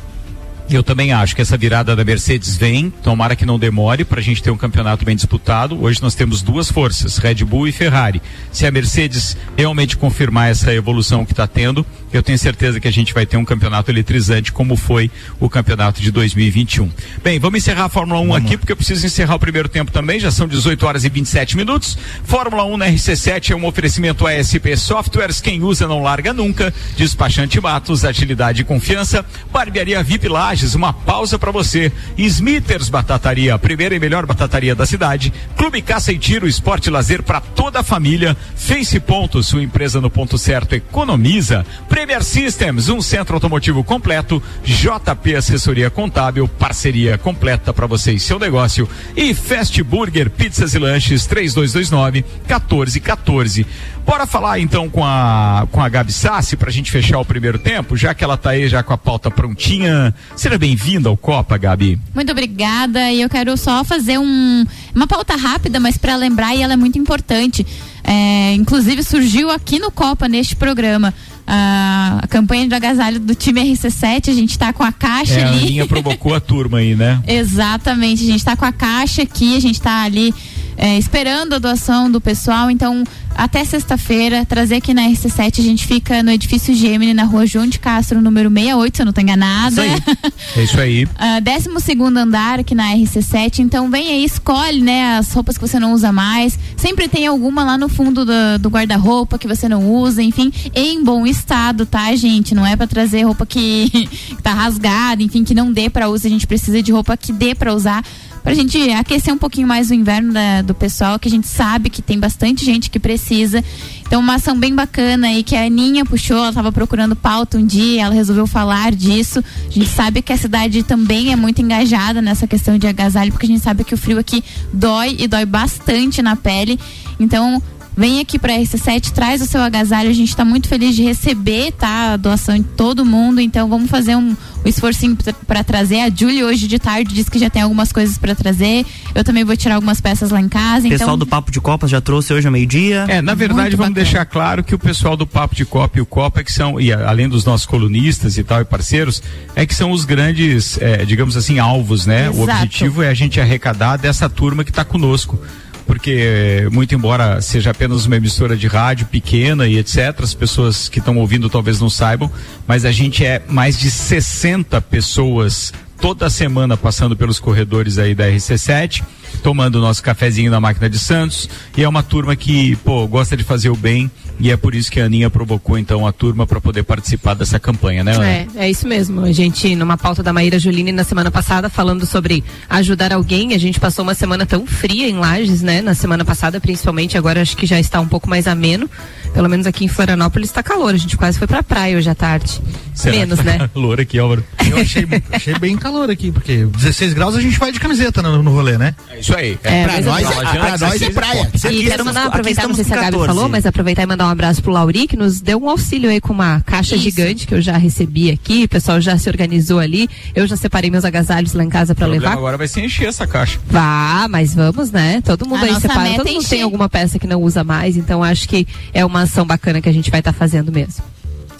Eu também acho que essa virada da Mercedes vem, tomara que não demore para a gente ter um campeonato bem disputado. Hoje nós temos duas forças, Red Bull e Ferrari. Se a Mercedes realmente confirmar essa evolução que está tendo, eu tenho certeza que a gente vai ter um campeonato eletrizante como foi o campeonato de 2021. Bem, vamos encerrar a Fórmula 1 vamos. aqui porque eu preciso encerrar o primeiro tempo também, já são 18 horas e 27 minutos. Fórmula 1 na RC7 é um oferecimento ASP Softwares, quem usa não larga nunca. Despachante Matos, agilidade e confiança. Barbearia VIP lá Lages, uma pausa para você. Smithers Batataria, a primeira e melhor batataria da cidade. Clube Caça e Tiro, esporte e lazer para toda a família. Face Ponto, sua empresa no ponto certo economiza. Premier Systems, um centro automotivo completo. JP Assessoria Contábil, parceria completa para você e seu negócio. E Fast Burger, pizzas e lanches 3229 1414. Bora falar então com a com a Gabi Sassi pra gente fechar o primeiro tempo, já que ela tá aí já com a pauta prontinha. Seja bem-vinda ao Copa, Gabi.
Muito obrigada. E eu quero só fazer um, uma pauta rápida, mas para lembrar, e ela é muito importante. É, inclusive surgiu aqui no Copa, neste programa. A, a, campanha de agasalho do time RC7, a gente está com a caixa é, ali.
A linha provocou a turma aí, né?
Exatamente, a gente está com a caixa aqui, a gente está ali é, esperando a doação do pessoal. Então, até sexta-feira, trazer aqui na RC7. A gente fica no edifício Gemini, na rua João de Castro, número 68, se eu não estou enganada.
Isso aí. é isso aí.
uh, 12 andar aqui na RC7. Então, vem aí, escolhe né, as roupas que você não usa mais. Sempre tem alguma lá no fundo do, do guarda-roupa que você não usa, enfim, em bom estado, tá, gente? Não é para trazer roupa que, que tá rasgada, enfim, que não dê para usar. A gente precisa de roupa que dê para usar pra gente aquecer um pouquinho mais o inverno da, do pessoal, que a gente sabe que tem bastante gente que precisa. Então, uma ação bem bacana aí que a Aninha puxou, ela estava procurando pauta um dia, ela resolveu falar disso. A gente sabe que a cidade também é muito engajada nessa questão de agasalho, porque a gente sabe que o frio aqui dói e dói bastante na pele. Então, Vem aqui para RC7, traz o seu agasalho. A gente está muito feliz de receber, tá? A doação de todo mundo. Então vamos fazer um, um esforcinho para trazer. A Julie hoje de tarde disse que já tem algumas coisas para trazer. Eu também vou tirar algumas peças lá em casa.
O pessoal
então...
do Papo de Copas já trouxe hoje ao meio-dia.
É, na verdade, muito vamos bacana. deixar claro que o pessoal do Papo de Copa e o Copa é que são, e além dos nossos colunistas e tal e parceiros, é que são os grandes, é, digamos assim, alvos, né? Exato. O objetivo é a gente arrecadar dessa turma que está conosco porque muito embora seja apenas uma emissora de rádio pequena e etc, as pessoas que estão ouvindo talvez não saibam, mas a gente é mais de 60 pessoas toda semana passando pelos corredores aí da RC7, tomando nosso cafezinho na máquina de Santos, e é uma turma que, pô, gosta de fazer o bem, e é por isso que a Aninha provocou então a turma para poder participar dessa campanha, né? Ana?
É, é isso mesmo. A gente, numa pauta da Maíra Juline na semana passada, falando sobre ajudar alguém, a gente passou uma semana tão fria em Lages, né? Na semana passada, principalmente, agora acho que já está um pouco mais ameno. Pelo menos aqui em Florianópolis está calor. A gente quase foi pra praia hoje à tarde. Será Menos, né?
calor aqui, Álvaro.
Eu achei, achei bem calor aqui, porque 16 graus a gente vai de camiseta no, no rolê, né?
É isso aí.
É, é pra, nós, é, pra nós é praia.
E quero mandar, aproveitar, não sei se a Gabi falou, mas aproveitar e mandar um abraço pro Lauri, que nos deu um auxílio aí com uma caixa Isso. gigante que eu já recebi aqui. O pessoal já se organizou ali. Eu já separei meus agasalhos lá em casa para levar.
Agora vai se encher essa caixa.
Vá, mas vamos, né? Todo mundo a aí separa. Todo mundo tem alguma peça que não usa mais, então acho que é uma ação bacana que a gente vai estar tá fazendo mesmo.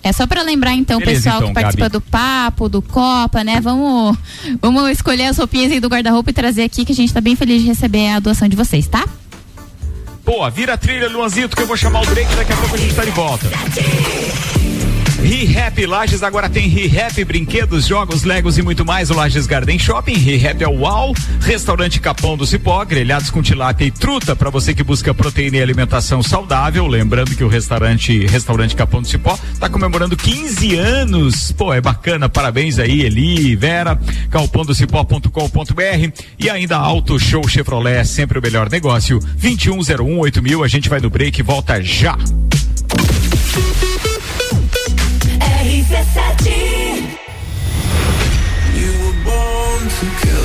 É só para lembrar então, Beleza, pessoal então, que participa Gabi. do papo, do Copa, né? Vamos, vamos escolher as roupinhas aí do guarda-roupa e trazer aqui que a gente tá bem feliz de receber a doação de vocês, tá?
Boa, vira a trilha, Luanzito, que eu vou chamar o break daqui a pouco a gente tá de volta. ReHap Lages agora tem ReHap Brinquedos, Jogos, Legos e muito mais. O Lages Garden Shopping. ReHap é o UAU. Restaurante Capão do Cipó, grelhados com tilápia e truta para você que busca proteína e alimentação saudável. Lembrando que o restaurante Restaurante Capão do Cipó está comemorando 15 anos. Pô, é bacana. Parabéns aí, Eli, Vera, calpondocipó.com.br e ainda Auto Show Chevrolet, sempre o melhor negócio. 2101 8000. A gente vai no break e volta já.
RC7 You were born to kill.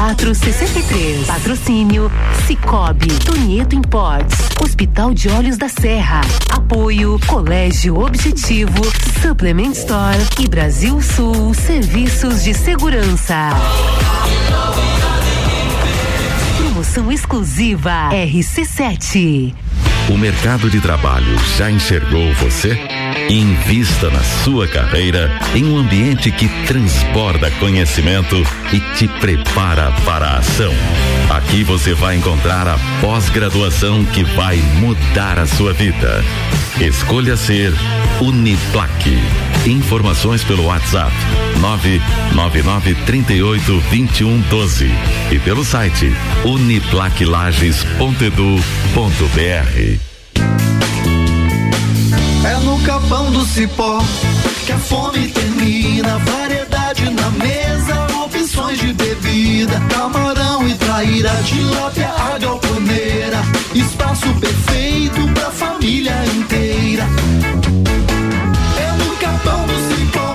2463. Patrocínio Cicobi, Tonieto Imports, Hospital de Olhos da Serra. Apoio Colégio Objetivo, Supplement Store e Brasil Sul Serviços de Segurança. Promoção exclusiva RC7.
O mercado de trabalho já enxergou você? Invista na sua carreira em um ambiente que transborda conhecimento e te prepara para a ação. Aqui você vai encontrar a pós-graduação que vai mudar a sua vida. Escolha ser Uniplaque. Informações pelo WhatsApp 999 38 21 12 e pelo site uniplaquilages.edu.br.
É no capão do cipó que a fome termina. Variedade na mesa, de bebida. Camarão e traíra, tilápia, a galponeira. Espaço perfeito pra família inteira. É no capão do cipó.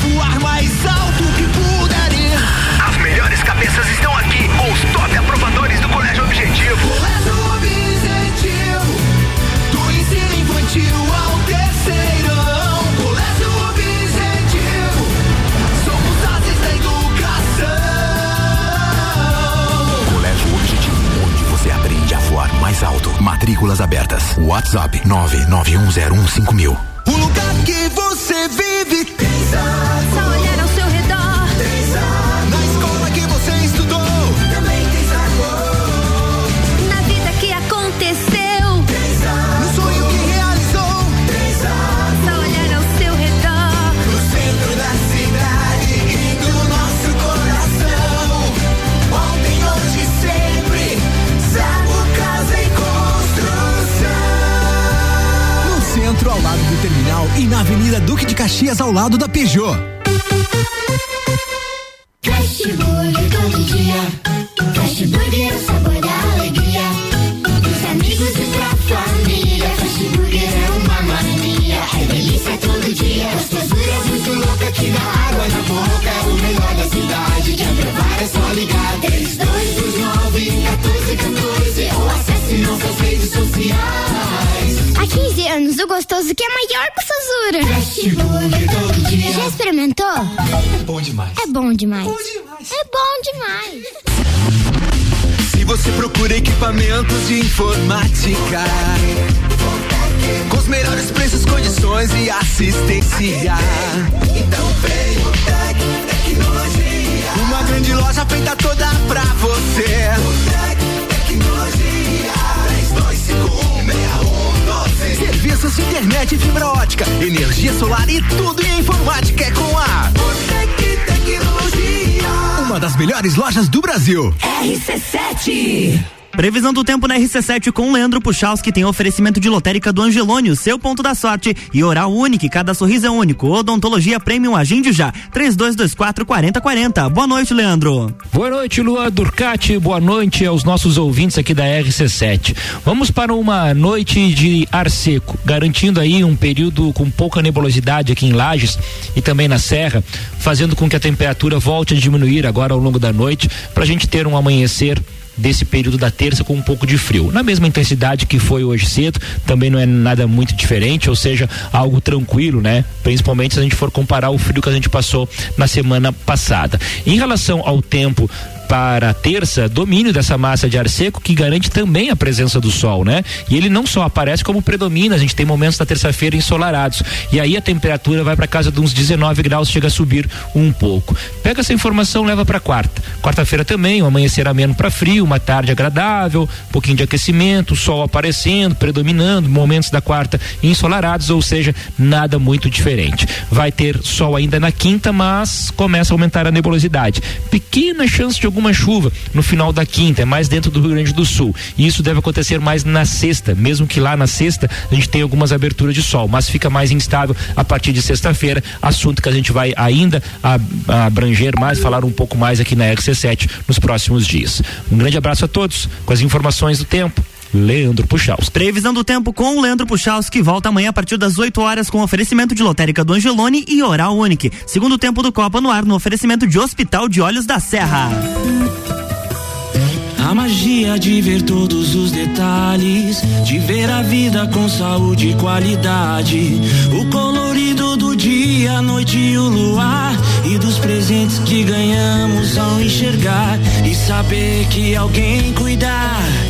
Voar mais alto que puder ir.
As melhores cabeças estão aqui com os top aprovadores do Colégio Objetivo.
Colégio Objetivo, do ensino infantil ao terceirão. Colégio Objetivo, somos ases da educação.
Colégio Objetivo, onde você aprende a voar mais alto. Matrículas abertas. WhatsApp 991015000.
O lugar que você vive tem e
na Avenida Duque de Caxias, ao lado da Peugeot.
Todo dia. É o sabor da alegria. Amigos e família. É uma mania. É delícia todo dia. Gostosura muito que dá água na boca. É o melhor da cidade. Quer provar é só ligar. 3229 1414 ou acesse nossas redes sociais. Há 15 anos, o gostoso que é maior que o Sazura. Fast Burger todo dia. Já experimentou?
É bom demais.
É bom demais. É bom demais.
Se você procura equipamentos de informática, com os melhores preços, condições e assistência, então vem internet fibra ótica, energia solar e tudo em informática é com a Botec Tecnologia.
Uma das melhores lojas do Brasil.
RC7. Previsão do tempo na RC7 com Leandro Puchalski tem oferecimento de lotérica do Angelone, o seu ponto da sorte. E oral único, cada sorriso é único. Odontologia Premium Agende já. 3224 4040. Boa noite, Leandro.
Boa noite, Lua Durcati. Boa noite aos nossos ouvintes aqui da RC7. Vamos para uma noite de ar seco, garantindo aí um período com pouca nebulosidade aqui em Lages e também na Serra, fazendo com que a temperatura volte a diminuir agora ao longo da noite, para a gente ter um amanhecer desse período da terça com um pouco de frio. Na mesma intensidade que foi hoje cedo, também não é nada muito diferente, ou seja, algo tranquilo, né? Principalmente se a gente for comparar o frio que a gente passou na semana passada. Em relação ao tempo para terça domínio dessa massa de ar seco que garante também a presença do sol, né? E ele não só aparece como predomina, a gente tem momentos da terça-feira ensolarados. E aí a temperatura vai para casa de uns 19 graus, chega a subir um pouco. Pega essa informação, leva para quarta. Quarta-feira também, um amanhecer ameno para frio, uma tarde agradável, um pouquinho de aquecimento, sol aparecendo, predominando, momentos da quarta ensolarados, ou seja, nada muito diferente. Vai ter sol ainda na quinta, mas começa a aumentar a nebulosidade. Pequena chance de alguma chuva no final da quinta, é mais dentro do Rio Grande do Sul. E isso deve acontecer mais na sexta, mesmo que lá na sexta a gente tenha algumas aberturas de sol, mas fica mais instável a partir de sexta-feira, assunto que a gente vai ainda abranger mais, falar um pouco mais aqui na RC7 nos próximos dias. Um grande abraço a todos com as informações do tempo. Leandro Puxaus.
Previsão do tempo com o Leandro Puxaus, que volta amanhã a partir das 8 horas com oferecimento de lotérica do Angelone e Oral Unique. Segundo tempo do Copa no ar, no oferecimento de Hospital de Olhos da Serra.
A magia de ver todos os detalhes, de ver a vida com saúde e qualidade. O colorido do dia, a noite e o luar. E dos presentes que ganhamos ao enxergar. E saber que alguém cuidar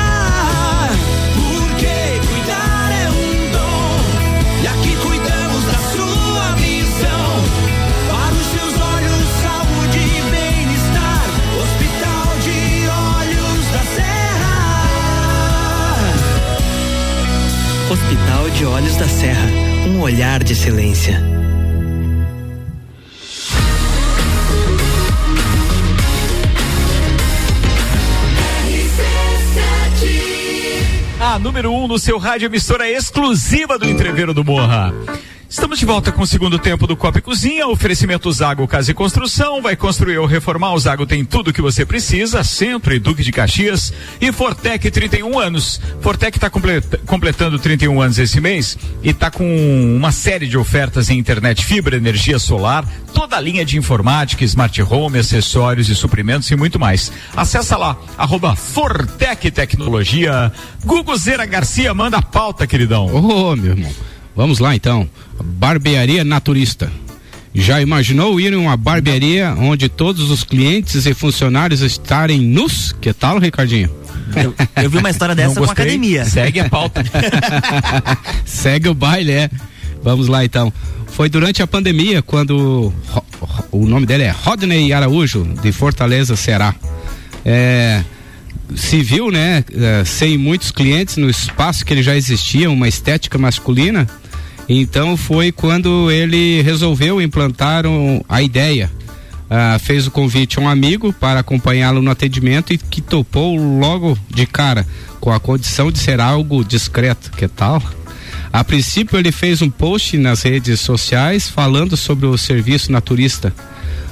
Hospital de Olhos da Serra, um olhar de excelência.
A número 1 um no seu rádio, emissora exclusiva do Entreveiro do Morra. Estamos de volta com o segundo tempo do Copa e Cozinha. Oferecimento Zago Casa e Construção. Vai construir ou reformar. O Zago tem tudo o que você precisa. Centro e Duque de Caxias. E Fortec 31 anos. Fortec está completando 31 anos esse mês e está com uma série de ofertas em internet fibra, energia solar, toda a linha de informática, smart home, acessórios e suprimentos e muito mais. Acessa lá, arroba Fortec Tecnologia. Gugu Zera Garcia, manda a pauta, queridão.
Ô, meu irmão. Vamos lá então. Barbearia Naturista. Já imaginou ir em uma barbearia onde todos os clientes e funcionários estarem nus? Que tal, Ricardinho?
Eu, eu vi uma história dessa com academia.
Segue a pauta.
Segue o baile, é. Vamos lá então. Foi durante a pandemia quando o nome dele é Rodney Araújo, de Fortaleza, Ceará. É, se viu, né, é, sem muitos clientes no espaço que ele já existia, uma estética masculina. Então foi quando ele resolveu implantar um- a ideia. Ah, fez o convite a um amigo para acompanhá-lo no atendimento e que topou logo de cara, com a condição de ser algo discreto. Que tal? A princípio, ele fez um post nas redes sociais falando sobre o serviço naturista.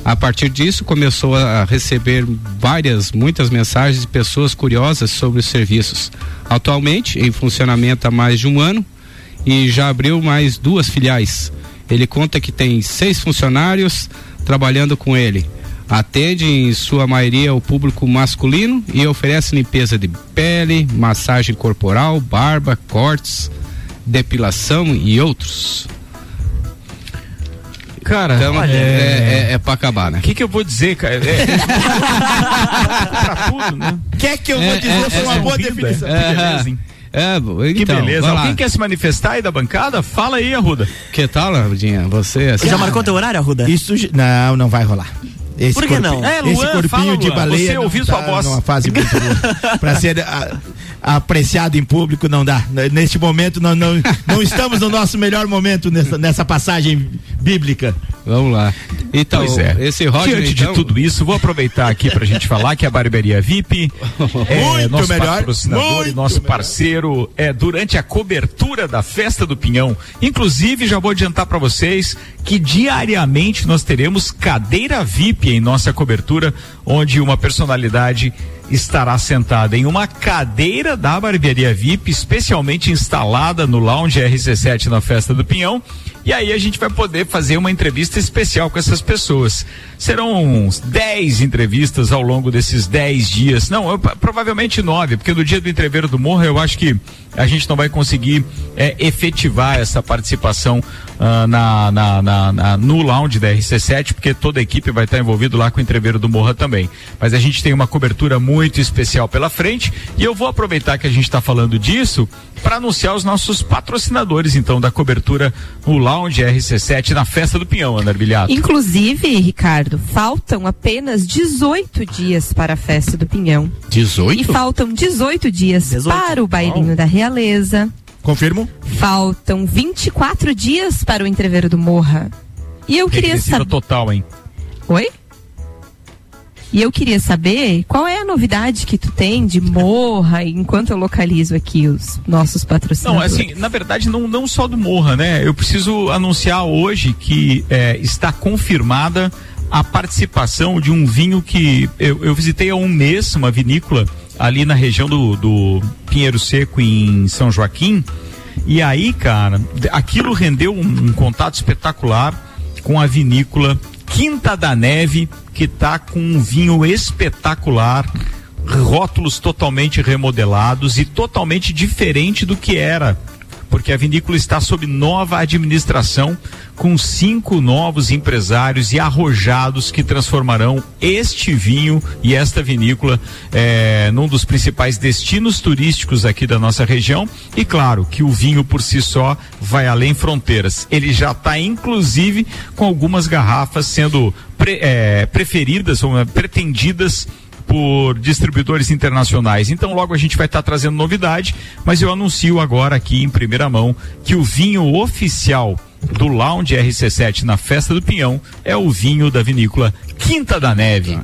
A partir disso, começou a receber várias, muitas mensagens de pessoas curiosas sobre os serviços. Atualmente, em funcionamento há mais de um ano e já abriu mais duas filiais. Ele conta que tem seis funcionários trabalhando com ele. Atende em sua maioria o público masculino e oferece limpeza de pele, massagem corporal, barba, cortes, depilação e outros.
Cara,
Então,
olha,
é, é, é pra acabar, né?
O que, que eu vou dizer, cara? É, pra tudo, né?
Quer que eu
É,
vou dizer
é,
foi
é,
uma
é
boa definição?
é.
Que beleza, hein?
É,
Que
então,
beleza. Alguém quer se manifestar aí da bancada? Fala aí, Arruda.
Que tal, Arrudinha? Você assim,
Já marcou teu horário, Arruda?
Isso não, não vai rolar. Esse
Por que não?
É,
esse
Luan,
corpinho
fala,
de
Luan.
baleia
Você ouviu
tá
sua voz.
numa fase muito boa. Pra ser a- apreciado em público não dá. Neste momento não, não, não estamos no nosso melhor momento nessa, nessa passagem bíblica.
Vamos lá. Então,
é.
esse Roger,
Diante
então,
de tudo isso, vou aproveitar aqui pra gente falar que a Barbearia VIP é
Muito
nosso
melhor,
patrocinador e
muito
nosso parceiro é durante a cobertura da Festa do Pinhão. Inclusive, já vou adiantar pra vocês que diariamente nós teremos cadeira VIP em nossa cobertura, onde uma personalidade estará sentada em uma cadeira da Barbearia VIP, especialmente instalada no Lounge RC7 na Festa do Pinhão. E aí a gente vai poder fazer uma entrevista especial com essas pessoas. Serão 10 entrevistas ao longo desses 10 dias. Não, eu, provavelmente nove, porque no dia do entreveiro do morro eu acho que a gente não vai conseguir é, efetivar essa participação ah, na, na, na, na- no lounge da RC7, porque toda a equipe vai estar envolvido lá com o entreveiro do Morra também. Mas a gente tem uma cobertura muito especial pela frente e eu vou aproveitar que a gente está falando disso para anunciar os nossos patrocinadores, então, da cobertura no lounge RC7 na festa do Pinhão, Ana Arbilhato.
Inclusive, Ricardo, faltam apenas 18 dias para a festa do Pinhão.
18?
E faltam 18 dias para o bailinho da Realeza.
Confirmo?
Faltam 24 dias para o entreveiro do Morra. E eu queria saber.
total, hein?
Oi? E eu queria saber qual é a novidade que tu tem de Morra enquanto eu localizo aqui os nossos
Não,
patrocinadores.
assim, na verdade, não, não só do Morra, né? Eu preciso anunciar hoje que é, está confirmada a participação de um vinho que eu, eu visitei há um mês, uma vinícola ali na região do, do Pinheiro Seco, em São Joaquim. E aí, cara, aquilo rendeu um, um contato espetacular com a vinícola Quinta da Neve, que tá com um vinho espetacular, rótulos totalmente remodelados e totalmente diferente do que era. Porque a vinícola está sob nova administração, com cinco novos empresários e arrojados que transformarão este vinho e esta vinícola eh, num dos principais destinos turísticos aqui da nossa região. E claro que o vinho por si só vai além fronteiras. Ele já está, inclusive, com algumas garrafas sendo pre- eh, preferidas ou eh, pretendidas por distribuidores internacionais. Então logo a gente vai estar trazendo novidade, mas eu anuncio agora aqui em primeira mão que o vinho oficial do Lounge RC7 na Festa do Pinhão é o vinho da vinícola Quinta da Neve.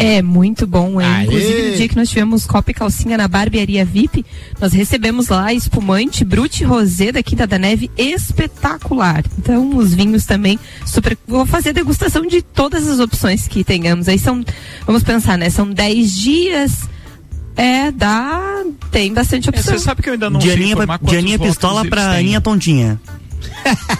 É muito bom, hein?
Aê!
Inclusive, no dia que nós tivemos copa e calcinha na barbearia VIP, nós recebemos lá espumante Brute Rosé da Quinta da Neve espetacular. Então, os vinhos também super. Vou fazer a degustação de todas as opções que tenhamos. Aí são, vamos pensar, né? São 10 dias. É, dá. Tem bastante opção.
Você sabe que eu ainda não
de
sei
Aninha,
informar
pra- de Aninha Pistola pra. Aninha Tontinha.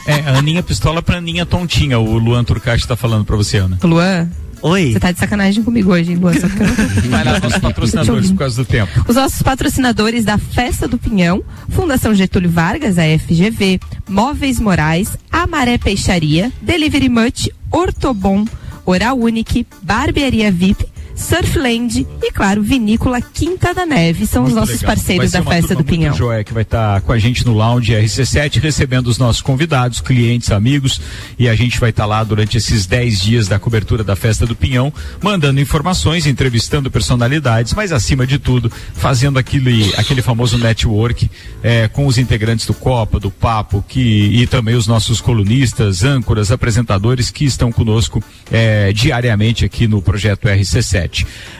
É, Aninha Pistola pra Aninha Tontinha, o Luan Turcati tá falando pra você, Ana.
Luan?
Oi.
Você tá de sacanagem comigo hoje, hein, Luan? Só que eu não-
Vai lá, nossos patrocinadores por causa do tempo.
Os nossos patrocinadores da Festa do Pinhão, Fundação Getúlio Vargas, a FGV, Móveis Morais, Amaré Peixaria, Delivery Much, Ortobon, Oral Unique, Barbearia VIP, Surfland e, claro, Vinícola Quinta da Neve. São os
Muito
nossos
legal.
parceiros da Festa do Pinhão.
Joia que vai estar com a gente no lounge RC7, recebendo os nossos convidados, clientes, amigos, e a gente vai estar lá durante esses 10 dias da cobertura da Festa do Pinhão, mandando informações, entrevistando personalidades, mas acima de tudo, fazendo aquele, aquele famoso network eh, com os integrantes do Copa, do Papo, que, e também os nossos colunistas, âncoras, apresentadores que estão conosco eh, diariamente aqui no projeto RC7.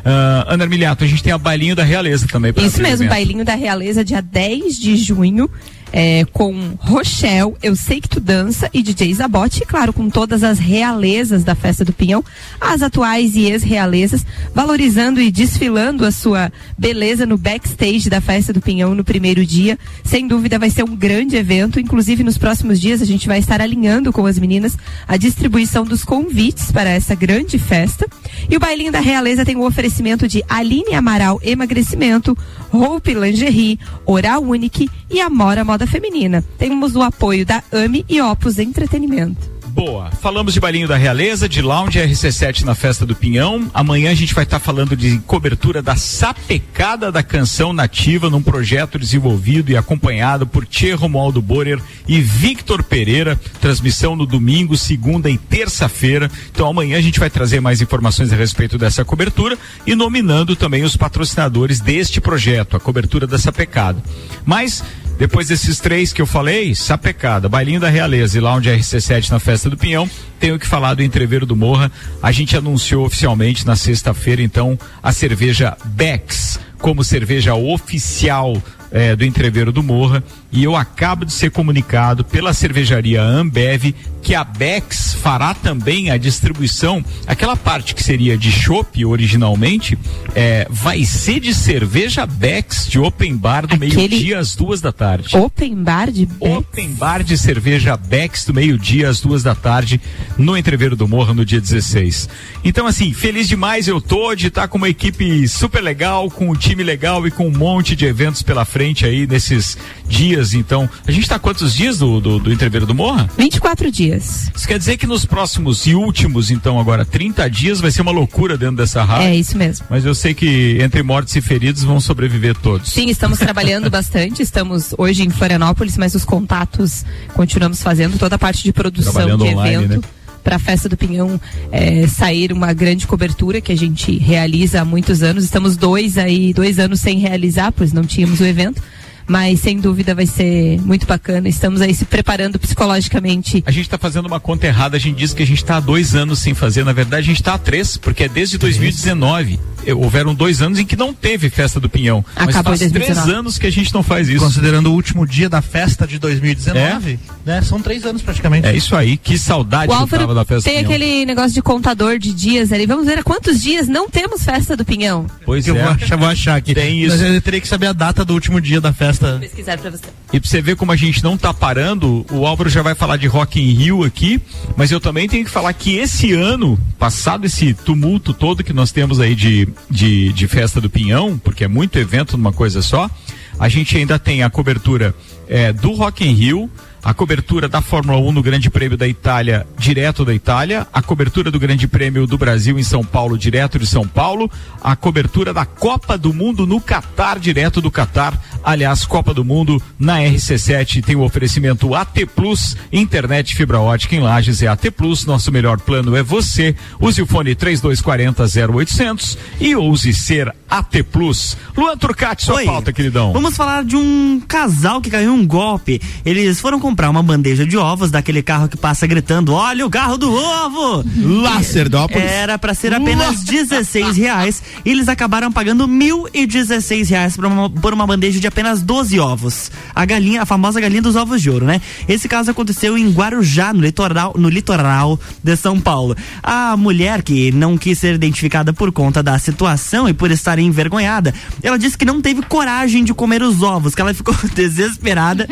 Ah, Ana Armiliato, a gente tem a bailinho da realeza também.
Isso mesmo, bailinho da Realeza, dia 10 de junho. É, com Rochelle, Eu Sei Que Tu Dança e DJ Zabote, e claro, com todas as realezas da Festa do Pinhão, as atuais e ex-realezas, valorizando e desfilando a sua beleza no backstage da Festa do Pinhão no primeiro dia. Sem dúvida vai ser um grande evento, inclusive nos próximos dias a gente vai estar alinhando com as meninas a distribuição dos convites para essa grande festa. E o bailinho da Realeza tem o oferecimento de Aline Amaral Emagrecimento, Hope Lingerie, Oral Unique e Amora Moda Feminina. Temos o apoio da AMI e Opus Entretenimento.
Boa. Falamos de Bailinho da Realeza, de Lounge RC7 na Festa do Pinhão. Amanhã a gente vai estar falando de cobertura da sapecada da canção nativa num projeto desenvolvido e acompanhado por Tchê Romualdo Borer e Victor Pereira. Transmissão no domingo, segunda e terça-feira. Então amanhã a gente vai trazer mais informações a respeito dessa cobertura e nominando também os patrocinadores deste projeto, a cobertura da sapecada. Mas depois desses três que eu falei, Sapecada, Bailinho da Realeza e Lounge RC7 na Festa do Pinhão, tenho que falar do Entreveiro do Morra. A gente anunciou oficialmente na sexta-feira, então, a cerveja Becks como cerveja oficial eh, do entreveiro do Morra e eu acabo de ser comunicado pela cervejaria Ambev que a Bex fará também a distribuição, aquela parte que seria de chopp originalmente, eh, vai ser de cerveja Bex de open bar do
Aquele-
meio-dia às duas da tarde.
Open bar de
Open bar de cerveja Bex do meio-dia às duas da tarde no Entreveiro do Morro no dia 16. Então, assim, feliz demais eu tô de estar com uma equipe super legal, com um time legal e com um monte de eventos pela frente aí nesses dias. Então, a gente tá quantos dias do, do, do Entreveiro do Morra?
24 dias.
Isso quer dizer que nos próximos e últimos, então, agora 30 dias vai ser uma loucura dentro dessa rádio.
É isso mesmo.
Mas eu sei que entre mortos e feridos vão sobreviver todos.
Sim, estamos trabalhando bastante. Estamos hoje em Florianópolis, mas os contatos continuamos fazendo toda a parte de produção de
online,
evento.
né?
Para a festa do Pinhão eh, sair uma grande cobertura que a gente realiza há muitos anos. Estamos dois aí, dois anos sem realizar, pois não tínhamos o evento. Mas sem dúvida vai ser muito bacana. Estamos aí se preparando psicologicamente.
A gente está fazendo uma conta errada, a gente diz que a gente está há dois anos sem fazer, na verdade a gente está há três, porque é desde 2019. Eh, Houveram dois anos em que não teve festa do Pinhão. mas
Acabou
faz
em
três
2019.
anos que a gente não faz isso.
Considerando o último dia da festa de 2019, né? São três anos praticamente.
É isso aí, que saudade
O
que eu tava da festa
tem
do Pinhão.
aquele negócio de contador de dias ali. Vamos ver há quantos dias não temos festa do Pinhão.
Pois
eu
é.
vou achar, vou achar aqui.
Tem isso.
Mas eu teria que saber a data do último dia da festa.
Pesquisar pra você.
E pra você ver como a gente não tá parando, o Álvaro já vai falar de Rock in Rio aqui, mas eu também tenho que falar que esse ano, passado esse tumulto todo que nós temos aí de, de, de festa do Pinhão, porque é muito evento numa coisa só, a gente ainda tem a cobertura eh, do Rock in Rio, a cobertura da Fórmula 1 no Grande Prêmio da Itália, direto da Itália, a cobertura do Grande Prêmio do Brasil em São Paulo, direto de São Paulo, a cobertura da Copa do Mundo no Catar, direto do Catar. Aliás, Copa do Mundo na RC7 tem o oferecimento AT Plus, internet fibra ótica em Lages é AT Plus, nosso melhor plano é você. Use o fone 3240 0800 e ouse ser AT Plus. Luan Turcati, sua
Oi.
pauta, queridão.
Vamos falar de um casal que caiu em um golpe. Eles foram comprar uma bandeja de ovos daquele carro que passa gritando: Olha o carro do ovo!
Lacerdópolis.
Era pra ser apenas 16 reais. E eles acabaram pagando mil e 16 reais por uma, por uma bandeja de apenas 12 ovos. A galinha, a famosa galinha dos ovos de ouro, né? Esse caso aconteceu em Guarujá, no litoral, no litoral de São Paulo. A mulher que não quis ser identificada por conta da situação e por estar envergonhada, ela disse que não teve coragem de comer os ovos, que ela ficou desesperada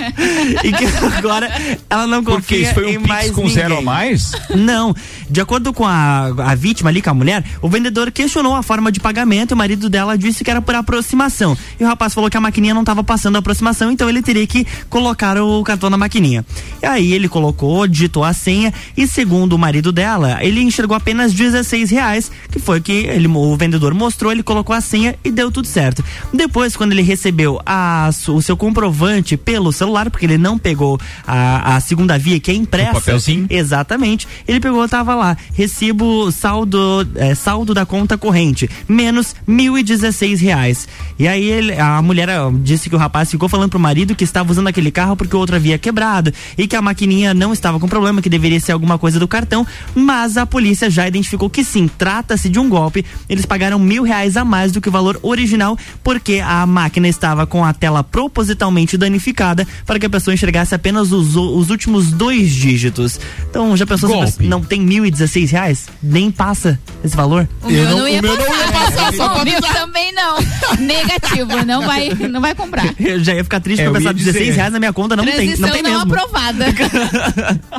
e que agora ela não confia
Porque isso foi um
em mais
com
ninguém.
zero a mais?
Não. De acordo com a, a vítima ali, com a mulher, o vendedor questionou a forma de pagamento e o marido dela disse que era por aproximação. E o rapaz falou que a maquininha não estava passando a aproximação, então ele teria que colocar o cartão na maquininha. E aí ele colocou, digitou a senha e segundo o marido dela, ele enxergou apenas 16 reais, que foi que ele, o vendedor mostrou, ele colocou a senha e deu tudo certo. Depois, quando ele recebeu a, o seu comprovante pelo celular, porque ele não pegou a, a segunda via que é impressa.
papelzinho.
Exatamente. Ele pegou, tava lá, recibo saldo, é, saldo da conta corrente, menos mil e dezesseis reais. E aí ele- a mulher disse que o rapaz ficou falando pro marido que estava usando aquele carro porque o outro havia quebrado e que a maquininha não estava com problema, que deveria ser alguma coisa do cartão, mas a polícia já identificou que sim, trata-se de um golpe. Eles pagaram mil reais a mais do que o valor original porque a máquina estava com a tela propositalmente danificada para que a pessoa enxergasse apenas os, os últimos dois dígitos. Então, já pensou se
Golpe.
você não tem mil e dezesseis reais? Nem passa esse valor?
O meu não, ia passar. o meu também não. Negativo, não vai, não vai comprar.
Eu já ia ficar triste
É,
pra
eu
pensar
ia dizer.
16 reais na minha conta, não tem, não tem
não
mesmo.
aprovada.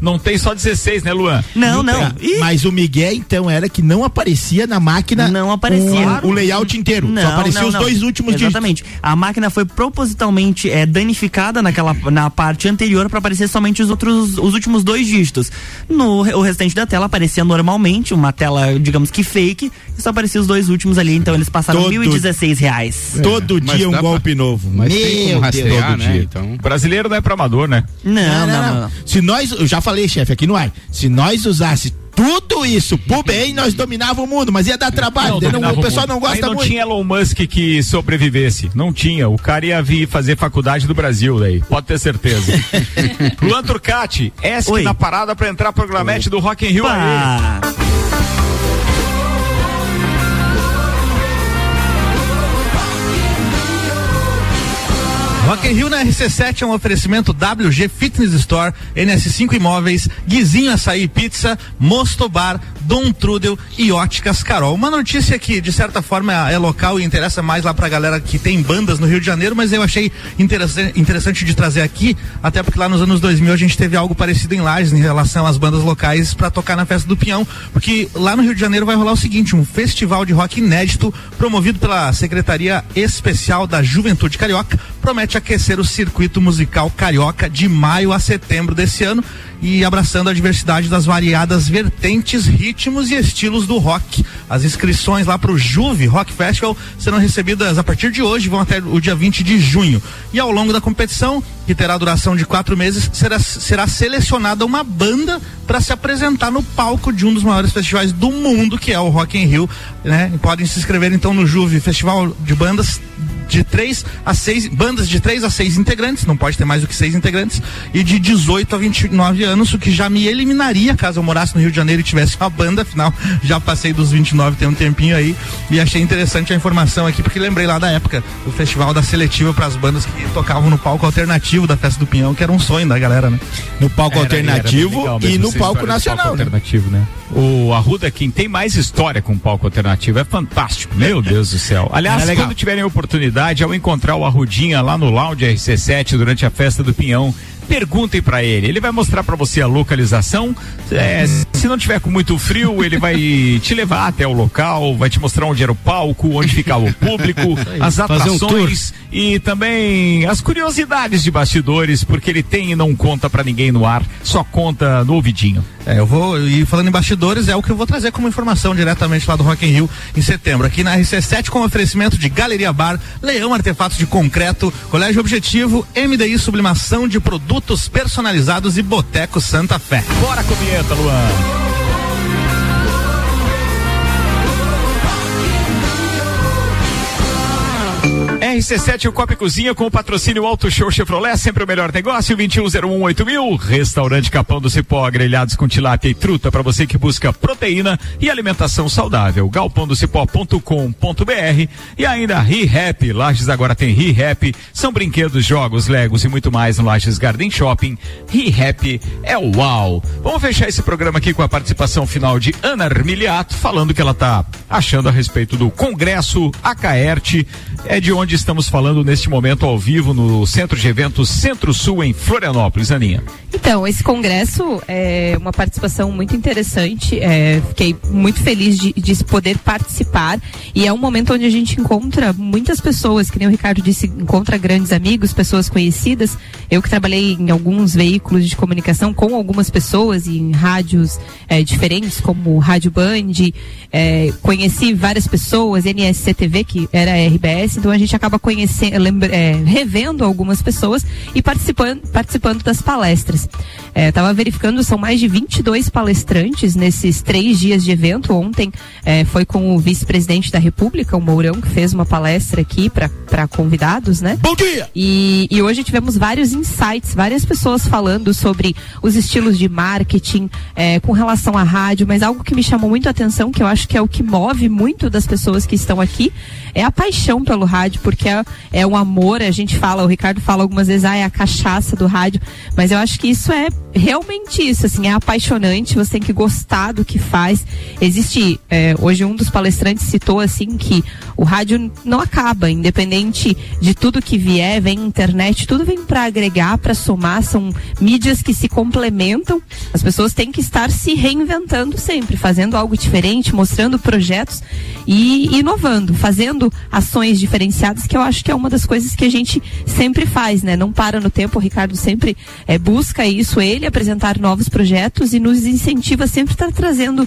Não tem só 16, né, Luan?
Não, não.
Tá, Mas o Miguel, então, era que não aparecia na máquina
Não aparecia.
o, o layout inteiro.
Não,
Só aparecia
não,
os
não.
dois últimos dígitos.
Exatamente. A máquina foi propositalmente é, danificada naquela, na parte anterior para aparecer somente os outros, os últimos dois dígitos. No o restante da tela aparecia normalmente, uma tela, digamos que fake, e só aparecia os dois últimos ali, então eles passaram
Todo-
mil e dezesseis reais.
Todo
mas
dia um
dá pra-
golpe novo.
Mas tem como
Meu
rastrear,
Deus.
né? Então.
Brasileiro não é pra amador, né?
Não, não, não.
Se nós, eu já falei, chefe, aqui no ar, se nós usássemos tudo isso pro bem, nós dominávamos o mundo, mas ia dar trabalho, não-
dominava
o pessoal
mundo.
não gosta
Aí não
muito.
tinha Elon Musk que sobrevivesse. Não tinha. O cara ia vir fazer faculdade do Brasil daí. Pode ter certeza. Luan Turcati, ESC
Oi.
na parada pra entrar pro programete do Rock in Rio aí.
Rock in Rio na RC7 é um oferecimento WG Fitness Store, NS5 Imóveis, Guizinho Açaí Pizza, Mosto Bar, Dom Trudel e Óticas Carol. Uma notícia que, de certa forma, é local e interessa mais lá pra galera que tem bandas no Rio de Janeiro, mas eu achei interessante, interessante de trazer aqui, até porque lá nos anos 2000 a gente teve algo parecido em Lages em relação às bandas locais para tocar na festa do Pinhão, porque lá no Rio de Janeiro vai rolar o seguinte, um festival de rock inédito promovido pela Secretaria Especial da Juventude Carioca, promete aquecer o circuito musical carioca de maio a setembro desse ano e abraçando a diversidade das variadas vertentes, ritmos e estilos do rock. As inscrições lá para o Juve Rock Festival serão recebidas a partir de hoje, vão até o dia 20 de junho. E ao longo da competição, que terá duração de quatro meses, será, será selecionada uma banda para se apresentar no palco de um dos maiores festivais do mundo, que é o Rock in Rio. Né? Podem se inscrever então no Juve Festival de Bandas de três a seis bandas de três a seis integrantes, não pode ter mais do que seis integrantes, e de 18 a 29 anos, o que já me eliminaria caso eu morasse no Rio de Janeiro e tivesse uma banda, afinal já passei dos 29 tem um tempinho aí, e achei interessante a informação aqui, porque lembrei lá da época do festival da seletiva para as bandas que tocavam no palco alternativo da Festa do Pinhão, que era um sonho da galera, né?
No palco
Era-
alternativo
legal
e
mesmo
no palco nacional,
palco
né?
alternativo, né? O Arruda quem tem mais história com palco alternativo é fantástico. Meu Deus do céu. Aliás,
É
quando tiverem oportunidade, ao encontrar o Arrudinha lá no Lounge RC7 durante a festa do Pinhão, perguntem pra ele. Ele vai mostrar pra você a localização. É, se não tiver com muito frio, ele vai te levar até o local, vai te mostrar onde era o palco, onde ficava o público, as
Fazer um
atrações e também as curiosidades de bastidores, porque ele tem e não conta pra ninguém no ar, só conta no ouvidinho.
É, eu vou, e falando em bastidores, é o que eu vou trazer como informação diretamente lá do Rock in Rio em setembro, aqui na RC7 com oferecimento de Galeria Bar, Leão Artefatos de Concreto, Colégio Objetivo, MDI Sublimação de Produtos Personalizados e Boteco Santa Fé.
Bora com a vinheta, Luan. RC7 o Copa e Cozinha com o patrocínio Auto Show Chevrolet, sempre o melhor negócio, 21018000 mil. Restaurante Capão do Cipó, grelhados com tilápia e truta para você que busca proteína e alimentação saudável. galpondocipó.com.br e ainda ReHap. Lages agora tem ReHap. São brinquedos, jogos, legos e muito mais no Lages Garden Shopping. ReHap é uau. Vamos fechar esse programa aqui com a participação final de Ana Armiliato, falando que ela tá achando a respeito do Congresso Acaerte, é de onde estamos falando neste momento ao vivo no Centro de Eventos Centro-Sul em Florianópolis, Aninha.
Então, esse congresso é uma participação muito interessante. é, fiquei muito feliz de, de poder participar. E é um momento onde a gente encontra muitas pessoas, que nem o Ricardo disse, encontra grandes amigos, pessoas conhecidas. Eu que trabalhei em alguns veículos de comunicação com algumas pessoas e em rádios é, diferentes, como Rádio Band, é, conheci várias pessoas, NSCTV, que era RBS, então a gente acaba conhecendo, lembra- é, revendo algumas pessoas e participando, participando das palestras. Estava verificando, são mais de 22 palestrantes nesses três dias de evento. Ontem é, foi com o vice-presidente da República, o Mourão, que fez uma palestra aqui para convidados, né?
Bom dia!
E, e hoje tivemos vários insights, várias pessoas falando sobre os estilos de marketing é, com relação à rádio, mas algo que me chamou muito a atenção, que eu acho que é o que move muito das pessoas que estão aqui, é a paixão pelo rádio, porque é, é um amor, a gente fala, o Ricardo fala algumas vezes, ah, é a cachaça do rádio, mas eu acho que isso é realmente isso, assim, é apaixonante, você tem que gostar do que faz. Existe, é, hoje um dos palestrantes citou assim que o rádio não acaba, independente de tudo que vier, vem internet, tudo vem para agregar, para somar, são mídias que se complementam. As pessoas têm que estar se reinventando sempre, fazendo algo diferente, mostrando projetos e inovando, fazendo ações diferenciadas, que eu acho que é uma das coisas que a gente sempre faz, né? Não para no tempo, o Ricardo sempre é, busca isso, ele apresentar novos projetos e nos incentiva sempre a estar trazendo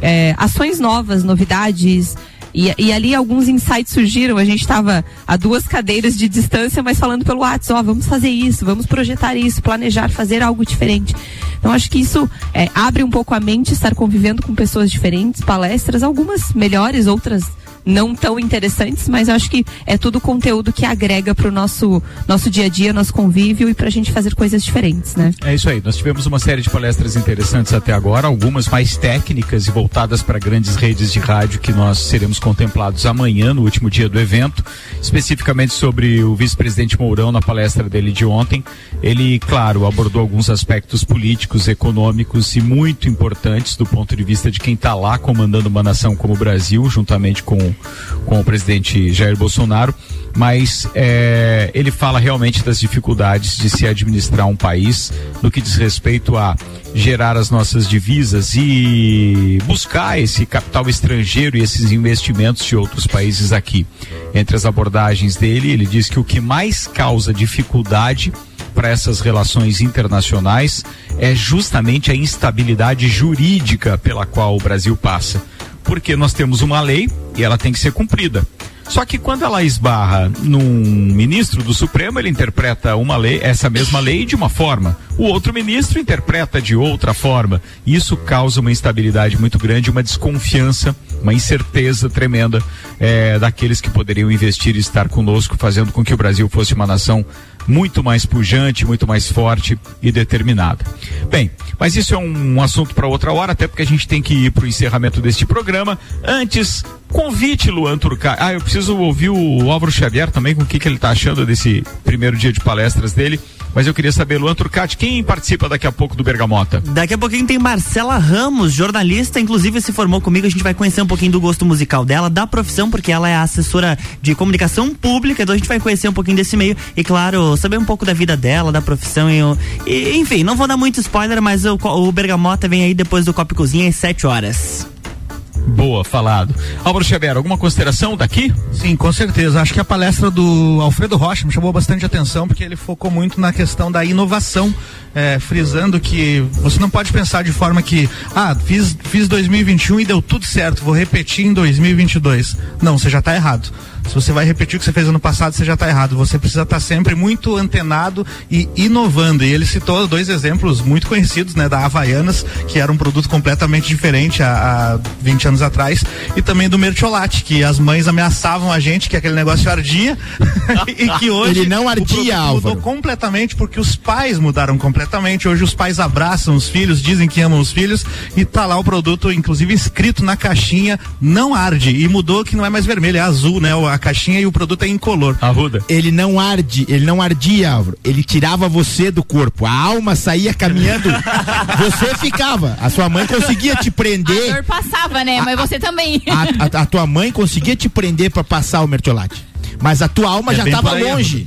é, ações novas, novidades. E, e ali alguns insights surgiram. A gente estava a duas cadeiras de distância, mas falando pelo WhatsApp, ó, vamos fazer isso, vamos projetar isso, planejar, fazer algo diferente. Então acho que isso é, abre um pouco a mente, estar convivendo com pessoas diferentes, palestras, algumas melhores, outras não tão interessantes, mas acho que é tudo conteúdo que agrega para o nosso, nosso dia a dia, nosso convívio e para a gente fazer coisas diferentes, né?
É isso aí. Nós tivemos uma série de palestras interessantes até agora, algumas mais técnicas e voltadas para grandes redes de rádio que nós seremos contemplados amanhã, no último dia do evento, especificamente sobre o vice-presidente Mourão na palestra dele de ontem. Ele, claro, abordou alguns aspectos políticos, econômicos e muito importantes do ponto de vista de quem está lá comandando uma nação como o Brasil, juntamente com, com o presidente Jair Bolsonaro mas é, ele fala realmente das dificuldades de se administrar um país no que diz respeito a gerar as nossas divisas e buscar esse capital estrangeiro e esses investimentos de outros países aqui. Entre as abordagens dele, ele diz que o que mais causa dificuldade para essas relações internacionais é justamente a instabilidade jurídica pela qual o Brasil passa. Porque nós temos uma lei e ela tem que ser cumprida. Só que quando ela esbarra num ministro do Supremo, ele interpreta uma lei, essa mesma lei de uma forma. O outro ministro interpreta de outra forma. Isso causa uma instabilidade muito grande, uma desconfiança, uma incerteza tremenda eh, daqueles que poderiam investir e estar conosco, fazendo com que o Brasil fosse uma nação muito mais pujante, muito mais forte e determinada. Bem, mas isso é um, assunto para outra hora, até porque a gente tem que ir para o encerramento deste programa. Antes, convite Luan Turcati. Ah, eu preciso ouvir o Álvaro Xavier também, com o que, que ele está achando desse primeiro dia de palestras dele. Mas eu queria saber, Luan Turcati, quem participa daqui a pouco do Bergamota?
Daqui a pouquinho tem Marcela Ramos, jornalista, inclusive se formou comigo. A gente vai conhecer um pouquinho do gosto musical dela, da profissão, porque ela é assessora de comunicação pública. Então a gente vai conhecer um pouquinho desse meio e, claro, saber um pouco da vida dela, da profissão. E, e enfim, não vou dar muito spoiler, mas o, o Bergamota vem aí depois do Copo Cozinha às 7 horas.
Boa, falado. Álvaro Xavier, alguma consideração daqui?
Sim, com certeza. Acho que a palestra do Alfredo Rocha me chamou bastante atenção porque ele focou muito na questão da inovação, eh, frisando que você não pode pensar de forma que, ah, fiz, fiz 2021 e deu tudo certo, vou repetir em 2022. Não, você já está errado. Se você vai repetir o que você fez ano passado, você já está errado. Você precisa estar sempre muito antenado e inovando. E ele citou dois exemplos muito conhecidos, né, da Havaianas, que era um produto completamente diferente há, há 20 anos atrás, e também do Mertiolate, que as mães ameaçavam a gente que aquele negócio ardia e que hoje
Ele não ardia,
o
Álvaro.
mudou completamente porque os pais mudaram completamente. Hoje os pais abraçam os filhos, dizem que amam os filhos e tá lá o produto, inclusive escrito na caixinha, não arde. E mudou que não é mais vermelho, é azul, né? A caixinha e o produto é incolor.
Arruda.
Ele não arde, ele não ardia, Álvaro. Ele tirava você do corpo. A alma saía caminhando, você ficava. A sua mãe conseguia te
A
prender.
dor passava, né? Mas você também.
A, a- a tua mãe conseguia te prender pra passar o mertiolate. Mas a tua alma
É
já tava longe.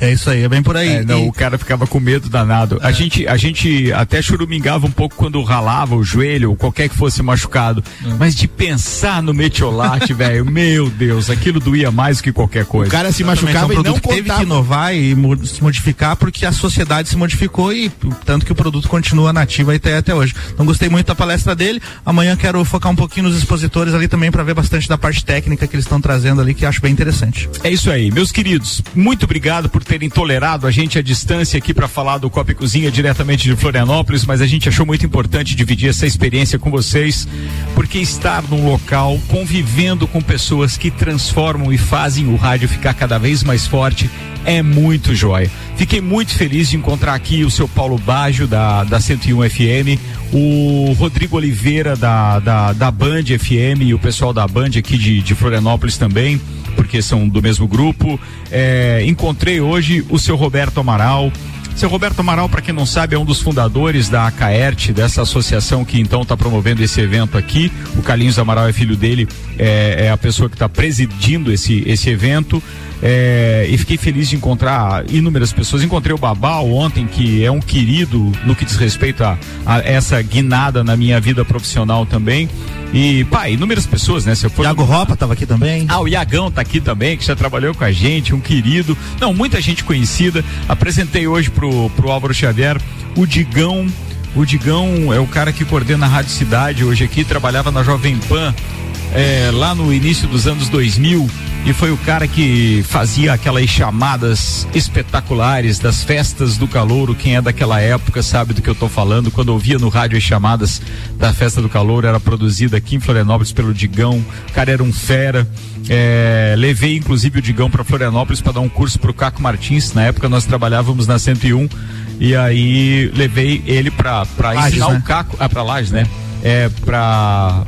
É isso aí, é bem por aí.
É, não,
E-
o cara ficava com medo danado. A, gente, a gente até churumingava um pouco quando ralava o joelho, ou qualquer que fosse machucado. Mas de pensar no metiolate, velho, meu Deus, aquilo doía mais do que qualquer coisa.
O cara se
Exatamente,
machucava
é um
e não
produto que teve que
contava.
inovar e se modificar porque a sociedade se modificou e tanto que o produto continua nativo até até hoje. Então gostei muito da palestra dele. Amanhã quero focar um pouquinho nos expositores ali também para ver bastante da parte técnica que eles estão trazendo ali que acho bem interessante.
É isso aí, meus queridos. Muito obrigado por terem tolerado a gente à distância aqui para falar do Copa e Cozinha diretamente de Florianópolis, mas a gente achou muito importante dividir essa experiência com vocês, porque estar num local convivendo com pessoas que transformam e fazem o rádio ficar cada vez mais forte é muito jóia. Fiquei muito feliz de encontrar aqui o seu Paulo Baggio da, da 101 FM, o Rodrigo Oliveira da, da, da Band FM e o pessoal da Band aqui de, de Florianópolis também, porque são do mesmo grupo. É, encontrei hoje o seu Roberto Amaral. Seu Roberto Amaral, para quem não sabe, é um dos fundadores da ACAERT, dessa associação que então está promovendo esse evento aqui. O Carlinhos Amaral é filho dele, é, é a pessoa que está presidindo esse, esse evento. É, e fiquei feliz de encontrar inúmeras pessoas. Encontrei o Babal ontem, que é um querido no que diz respeito a, a essa guinada na minha vida profissional também. E, pá, inúmeras pessoas, né? Se eu for
Iago Ropa estava aqui também.
ah, o Iagão tá aqui também, que já trabalhou com a gente, um querido. Não, muita gente conhecida. Apresentei hoje pro, pro Álvaro Xavier o Digão. O Digão é o cara que coordena a Rádio Cidade hoje aqui, trabalhava na Jovem Pan. é, lá no início dos anos 2000 e foi o cara que fazia aquelas chamadas espetaculares das festas do calouro. Quem é daquela época sabe do que eu tô falando. Quando ouvia no rádio as chamadas da festa do calouro, era produzida aqui em Florianópolis pelo Digão. O cara era um fera. É, levei inclusive o Digão para Florianópolis para dar um curso pro Caco Martins. Na época nós trabalhávamos na 101 e aí levei ele para
Lages,
ensinar
né?
o Caco, ah, para Lages, né? É para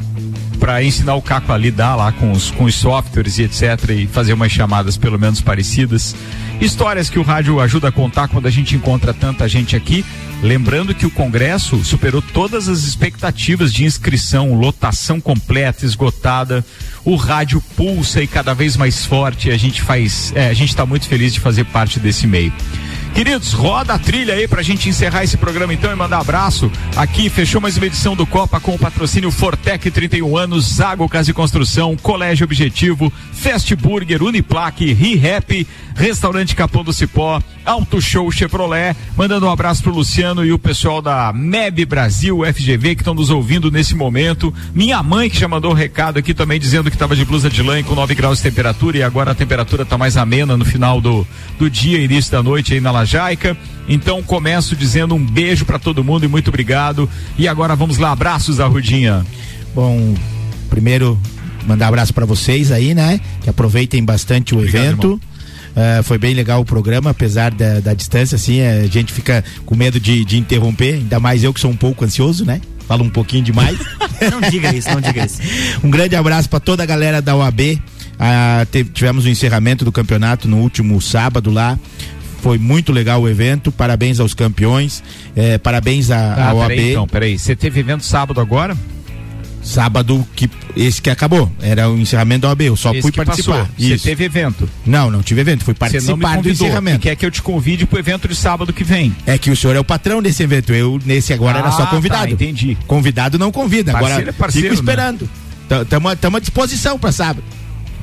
para ensinar o Caco a lidar lá com os, com os softwares e etc. e fazer umas chamadas pelo menos parecidas. Histórias que o rádio ajuda a contar quando a gente encontra tanta gente aqui. Lembrando que o Congresso superou todas as expectativas de inscrição, lotação completa, esgotada. O rádio pulsa e cada vez mais forte. A gente faz, é, a gente está muito feliz de fazer parte desse meio. Queridos, roda a trilha aí pra gente encerrar esse programa então e mandar abraço. Aqui fechou mais uma edição do Copa com o patrocínio Fortec 31 anos, Zago Casa e Construção, Colégio Objetivo, Fast Burger, Uniplaque, ReHap, Restaurante Capão do Cipó, Auto Show Chevrolet, mandando um abraço pro Luciano e o pessoal da MEB Brasil, FGV, que estão nos ouvindo nesse momento. Minha mãe que já mandou um recado aqui também dizendo que estava de blusa de lã e com 9 graus de temperatura e agora a temperatura tá mais amena no final do, do dia, início da noite aí na Lajaica. Então começo dizendo um beijo para todo mundo e muito obrigado. E agora vamos lá, abraços Arrudinha.
Bom, primeiro mandar abraço para vocês aí, né? Que aproveitem bastante o evento. Eh, foi bem legal o programa, apesar da, da distância, assim, eh, a gente fica com medo de, de interromper, ainda mais eu que sou um pouco ansioso, né? Falo um pouquinho demais.
Não diga isso, não diga isso.
um grande abraço para toda a galera da OAB. Ah, tivemos o encerramento do campeonato no último sábado lá. Foi muito legal o evento. Parabéns aos campeões. eh, parabéns à
Ah,
OAB.
peraí, então, peraí. Você teve evento sábado agora?
Sábado que esse que acabou. Era o encerramento da OAB. Eu só
Esse
fui
que
participar.
passou. Você teve evento?
Não, não tive evento. Fui
Você não me
participar do encerramento.
E quer que eu te convide pro evento de sábado que vem?
É que o senhor é o patrão desse evento. Eu, nesse agora, era só
Ah,
convidado.
tá, entendi.
Convidado não convida.
Parceiro
agora
é parceiro,
fico esperando. Estamos à disposição para sábado.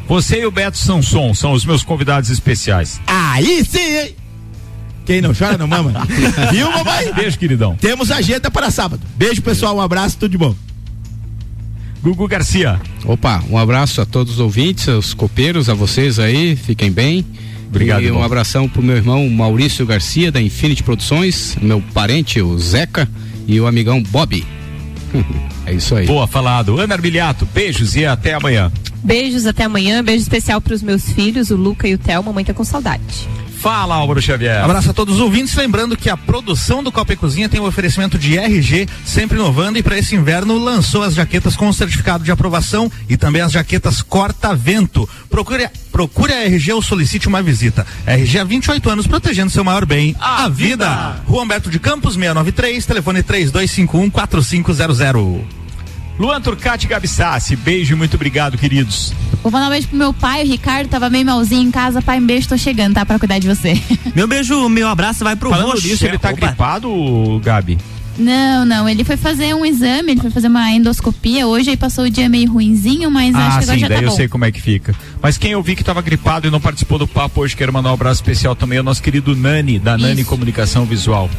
Você e o Beto Sanson são os meus convidados especiais.
Aí sim, hein? Quem não chora não mama. Viu, mamãe?
Beijo, queridão.
Temos agenda para sábado. Beijo, pessoal. Um abraço, tudo de bom.
Gugu Garcia.
Opa, um abraço a todos os ouvintes, aos copeiros, a vocês aí, fiquem bem.
Obrigado,
E um
irmão.
abração pro meu irmão Maurício Garcia, da Infinity Produções, meu parente, o Zeca, e o amigão Bob. é isso aí.
Boa, falado. Ana Armiliato, beijos e até amanhã.
Beijos até amanhã. Beijo especial para os meus filhos, o Luca e o Theo. Mamãe tá com saudade.
Fala, Álvaro Xavier.
Abraço a todos os ouvintes, lembrando que a produção do Copa e Cozinha tem o oferecimento de RG, sempre inovando, e para esse inverno lançou as jaquetas com certificado de aprovação e também as jaquetas corta-vento. Procure, procure a RG ou solicite uma visita. RG há 28 anos, protegendo seu maior bem, a, vida. Rua Humberto de Campos, 693, telefone 3251-4500.
Luan Turcati Gabissassi, beijo e muito obrigado, queridos.
Vou mandar um beijo pro meu pai, o Ricardo, tava meio malzinho em casa. Pai, um beijo, tô chegando, tá? Pra cuidar de você.
Meu beijo, meu abraço vai pro
Falando
Rocher.
nisso, ele tá
Opa.
gripado, Gabi?
Não, não, ele foi fazer um exame, ele foi fazer uma endoscopia hoje, aí passou o dia meio ruinzinho, mas acho
Ah,
que agora
sim,
já
daí
tá
eu
bom.
sei como é que fica. Mas quem eu vi que estava gripado e não participou do papo hoje, quero mandar um abraço especial também ao nosso querido Nani, da Nani Comunicação Visual.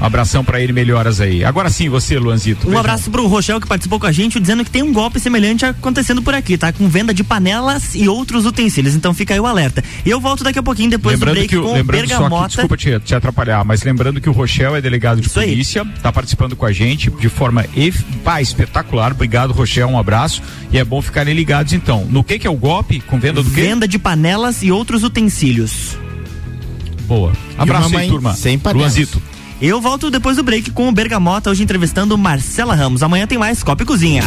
Um abração pra ele, melhoras aí. Agora sim, você, Luanzito.
Um
beijão.
abraço pro Rochel que participou com a gente, dizendo que tem um golpe semelhante acontecendo por aqui, tá? Com venda de panelas e outros utensílios. Então fica aí o alerta. E eu volto daqui a pouquinho depois
lembrando
do break
que, o-
com o
lembrando só que,
Bergamota.
desculpa te, te atrapalhar, mas lembrando que o Rochel é delegado de polícia, tá participando com a gente de forma ef- pá, espetacular. Obrigado, Rochel, um abraço. E é bom ficarem ligados então. No que que é o golpe? Com venda do quê?
Venda de panelas e outros utensílios.
Boa. Abraço aí, turma.
sem panelas.
Luanzito.
Eu volto depois do break com o Bergamota, hoje entrevistando Marcela Ramos. Amanhã tem mais Copa e Cozinha.